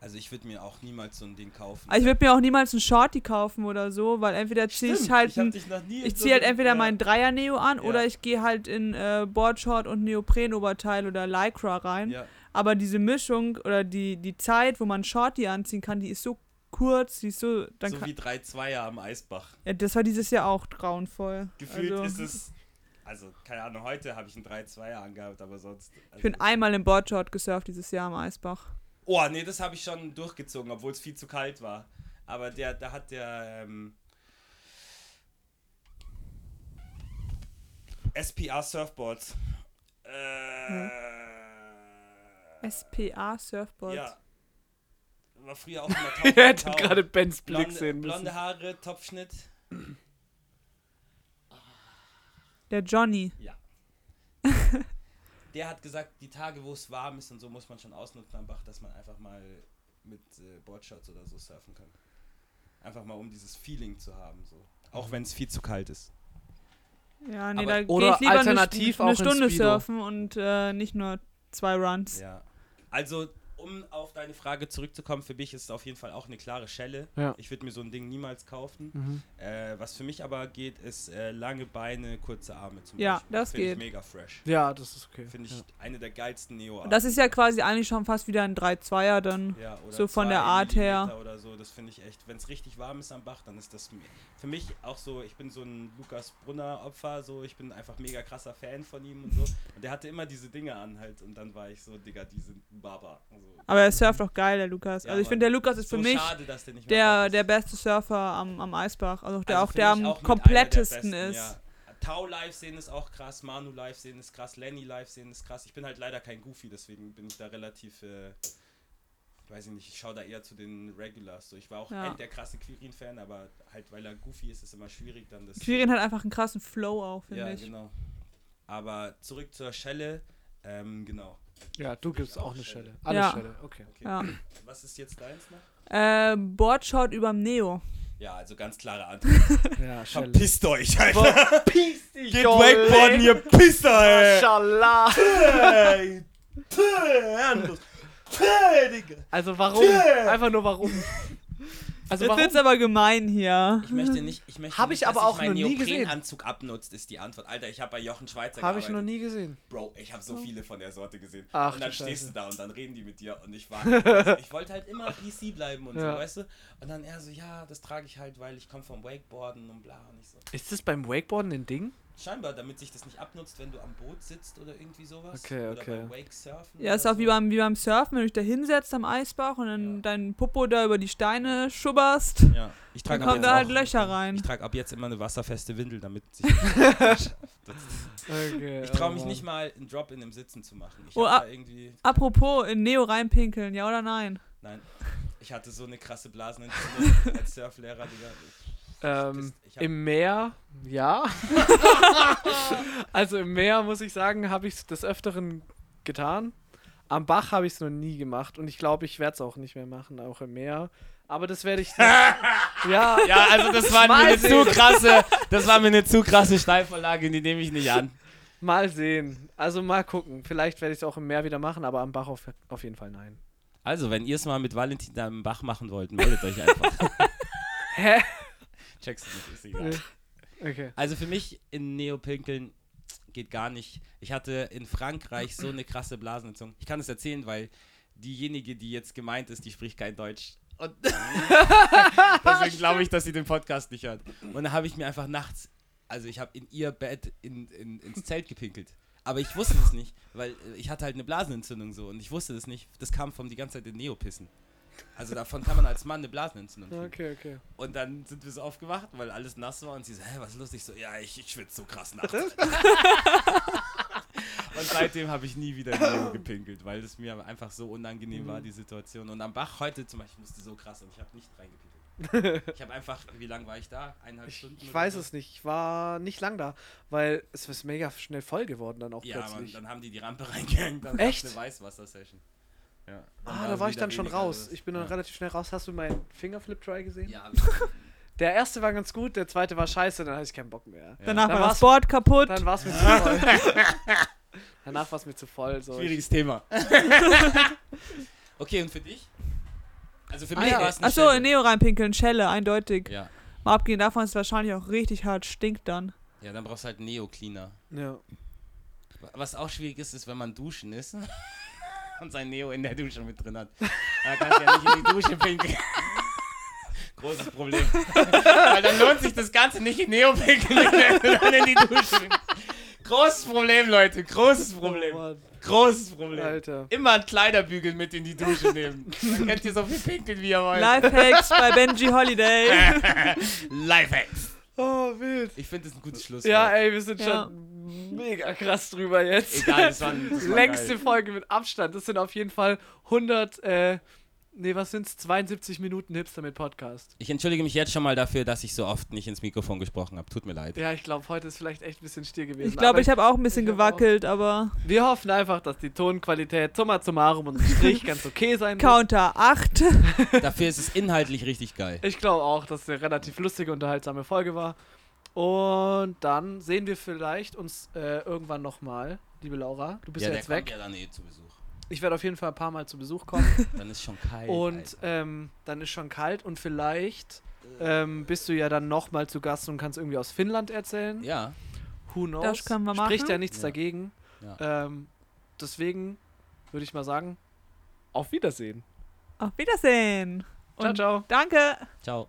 Also ich würde mir auch niemals so ein Ding kaufen. Also ich würde mir auch niemals einen Shorty kaufen oder so, weil entweder ziehe ich halt ich ein, ich so ziehe halt entweder ja. meinen Dreier-Neo an Ja. oder ich gehe halt in äh, Boardshort und Neoprenoberteil oder Lycra rein. Ja. Aber diese Mischung oder die, die Zeit, wo man Shorty anziehen kann, die ist so kurz, die ist so. Dann so wie drei Zweier am Eisbach. ja, das war dieses Jahr auch grauenvoll. Gefühlt also, ist es. Also, keine Ahnung, heute habe ich einen 3-2er angehabt, aber sonst. Also, Ich bin einmal im Boardshort gesurft dieses Jahr am Eisbach. Oh, nee, das habe ich schon durchgezogen, obwohl es viel zu kalt war. Aber der, da hat der. Ähm, SPA Surfboards. Äh, SPA Surfboards. Ja. War früher auch immer Ihr hättet gerade Bens Blick blonde, sehen müssen. blonde Haare, Topfschnitt. Der Johnny. Der hat gesagt, die Tage, wo es warm ist und so, muss man schon ausnutzen am Bach, dass man einfach mal mit äh, Boardshots oder so surfen kann. Einfach mal, um dieses Feeling zu haben. So. Auch wenn es viel zu kalt ist. Ja, nee, Aber- da gehe oder ich lieber alternativ eine, eine in Stunde surfen und äh, nicht nur zwei Runs. Ja. Also, um auf deine Frage zurückzukommen, für mich ist es auf jeden Fall auch eine klare Schelle. Ja. Ich würde mir so ein Ding niemals kaufen. Mhm. Äh, was für mich aber geht, ist äh, lange Beine, kurze Arme zum Ja, Beispiel. das Find geht. Ich mega fresh. Ja, das ist okay. Finde ich ja. eine der geilsten neo Und das ist ja quasi eigentlich schon fast wieder ein 3-2er dann. ja, oder so von der Art her. Millimeter Oder so, das finde ich echt. Wenn es richtig warm ist am Bach, dann ist das für mich auch so. Ich bin so ein Lukas Brunner Opfer, so ich bin einfach mega krasser Fan von ihm und so. Und der hatte immer diese Dinge an halt und dann war ich so, Digga, die sind Baba. Also, Aber er surft auch geil, der Lukas. Ja, also ich finde, der Lukas ist so für mich schade, der der, beste Surfer am, am Eisbach. Also der Also auch der am auch komplettesten der ist. besten, Ja. Tau live sehen ist auch krass, Manu live sehen ist krass, Lenny live sehen ist krass. Ich bin halt leider kein Goofy, deswegen bin ich da relativ, äh, weiß ich nicht, ich schaue da eher zu den Regulars. So, ich war auch Ja. der krasse Quirin-Fan, aber halt weil er Goofy ist, ist immer schwierig dann das. Quirin hat einfach einen krassen Flow auch, finde Ja, ich. genau. Aber zurück zur Schelle, ähm, genau. Ja, du gibst auch auch eine Schelle. Schelle. Alle Ja. Schelle, okay. Okay. Ja. Was ist jetzt deins noch? Äh, Boardshot überm Neo. Ja, also ganz klare Antwort. Ja, Schelle. Verpisst euch, Alter. Peace dich, Geht wakeboarden, ihr Pisser, ey. Digga. Also warum? Einfach nur warum? Also Jetzt warum? wird's aber gemein hier. Ich möchte nicht, ich möchte Hab nicht, ich aber dass auch mein noch nie gesehen. Neoprenanzug abnutzt, ist die Antwort. Alter, ich habe bei Jochen Schweizer Habe ich noch nie gesehen. Bro, ich habe so viele von der Sorte gesehen. Ach, und dann stehst Scheiße. du da und dann reden die mit dir und ich war, also ich wollte halt immer PC bleiben und Ja. so, weißt du? Und dann er so, ja, das trage ich halt, weil ich komme vom Wakeboarden und bla und ich so. Ist das beim Wakeboarden ein Ding? Scheinbar, damit sich das nicht abnutzt, wenn du am Boot sitzt oder irgendwie sowas. Okay, oder okay. beim Wakesurfen. Ja, ist oder auch wie so. beim, wie beim Surfen, wenn du dich da hinsetzt am Eisbach und dann Ja. dein Popo da über die Steine schubberst, Ja, ich dann trage ab kommen jetzt da halt auch- Löcher rein. Ich trage ab jetzt immer eine wasserfeste Windel, damit sich. das, Okay, ich traue oh mich nicht mal einen Drop-In im Sitzen zu machen. Ich Oh, hab da irgendwie. Apropos, in Neo reinpinkeln, ja oder nein? Nein. Ich hatte so eine krasse Blasenentzündung als Surflehrer, Digga. Ähm, Im Meer, ja. also im Meer, muss ich sagen, habe ich es des Öfteren getan. Am Bach habe ich es noch nie gemacht und ich glaube, ich werde es auch nicht mehr machen, auch im Meer. Aber das werde ich. ja, Ja, also das war mir eine zu krasse, das war mir eine zu krasse Steilvorlage, die nehme ich nicht an. mal sehen. Also mal gucken. Vielleicht werde ich es auch im Meer wieder machen, aber am Bach auf, auf jeden Fall nein. Also, wenn ihr es mal mit Valentin da im Bach machen wollt, meldet euch einfach. Hä? Checkst du nicht, ist egal. Okay. Also für mich in Neopinkeln geht gar nicht. Ich hatte in Frankreich so eine krasse Blasenentzündung. Ich kann es erzählen, weil diejenige, die jetzt gemeint ist, die spricht kein Deutsch. Und deswegen glaube ich, dass sie den Podcast nicht hört. Und dann habe ich mir einfach nachts, also ich habe in ihr Bett in, in, ins Zelt gepinkelt. Aber ich wusste es nicht, weil ich hatte halt eine Blasenentzündung so und ich wusste das nicht. Das kam von die ganze Zeit in Neopissen. Also davon kann man als Mann eine Blasenentzündung kriegen. Okay, okay. Und dann sind wir so aufgewacht, weil alles nass war und sie so, hä, was ist lustig? So, ja, ich, ich schwitze so krass nachts. und seitdem habe ich nie wieder in gepinkelt, weil es mir einfach so unangenehm war, die Situation. Und am Bach heute zum Beispiel musste so krass und ich habe nicht reingepinkelt. Ich habe einfach, wie lange war ich da? Eineinhalb Ich, Stunden? ich weiß so? es nicht. Ich war nicht lang da, weil es ist mega schnell voll geworden dann auch Ja, plötzlich. dann haben die die Rampe reingehängt. Dann Echt? eine Weißwasser-Session. Ja. ah, da war ich dann schon raus. Ich bin dann ja. relativ schnell raus. Hast du meinen Fingerflip-Try gesehen? Ja, Der erste war ganz gut, der zweite war scheiße, dann hatte ich keinen Bock mehr. Danach Dann war das Board kaputt. Dann war es mir zu voll. Danach war es mir zu voll. So. schwieriges Thema. okay, und für dich? Also für Ah, mich ja. war es Achso, in Neo reinpinkeln, Schelle, eindeutig. Ja. Mal abgehen davon, dass es wahrscheinlich auch richtig hart stinkt dann. ja, dann brauchst du halt Neo-Cleaner. Ja. Was auch schwierig ist, ist, wenn man duschen ist und sein Neo in der Dusche mit drin hat. Da kannst du ja nicht in die Dusche pinkeln. Großes Problem. Weil dann lohnt sich das Ganze nicht in Neo pinkeln, sondern in die Dusche. Großes Problem, Leute. Großes Problem. Oh Großes Problem. Alter. Immer ein Kleiderbügel mit in die Dusche nehmen. Dann könnt ihr so viel pinkeln, wie ihr wollt. Lifehacks bei Benji Holiday. Lifehacks. Oh, wild. Ich finde das ein gutes Schluss. Ja, ey, wir sind Ja. schon mega krass drüber jetzt. Egal, das war, das war Längste geil. Folge mit Abstand. Das sind auf jeden Fall 100, äh, nee, was sind's? 72 Minuten Hipster mit Podcast. Ich entschuldige mich jetzt schon mal dafür, dass ich so oft nicht ins Mikrofon gesprochen habe. Tut mir leid. Ja, ich glaube, heute ist vielleicht echt ein bisschen still gewesen. Ich glaube, ich habe auch ein bisschen hab auch- gewackelt, aber Wir hoffen einfach, dass die Tonqualität summa summarum und Strich ganz okay sein wird. Counter 8. Dafür ist es inhaltlich richtig geil. Ich glaube auch, dass es eine relativ lustige, unterhaltsame Folge war. Und dann sehen wir vielleicht uns äh, irgendwann nochmal, liebe Laura. Du bist ja, der jetzt weg. ja dann eh zu Besuch. ich werde auf jeden Fall ein paar Mal zu Besuch kommen. Dann ist schon kalt. und ähm, dann ist schon kalt und vielleicht ähm, bist du ja dann nochmal zu Gast und kannst irgendwie aus Finnland erzählen. ja, Who knows? Das können wir Spricht machen. ja nichts Ja. dagegen. ja. Ähm, deswegen würde ich mal sagen, auf Wiedersehen. Auf Wiedersehen. Ciao, Und ciao. danke. Ciao.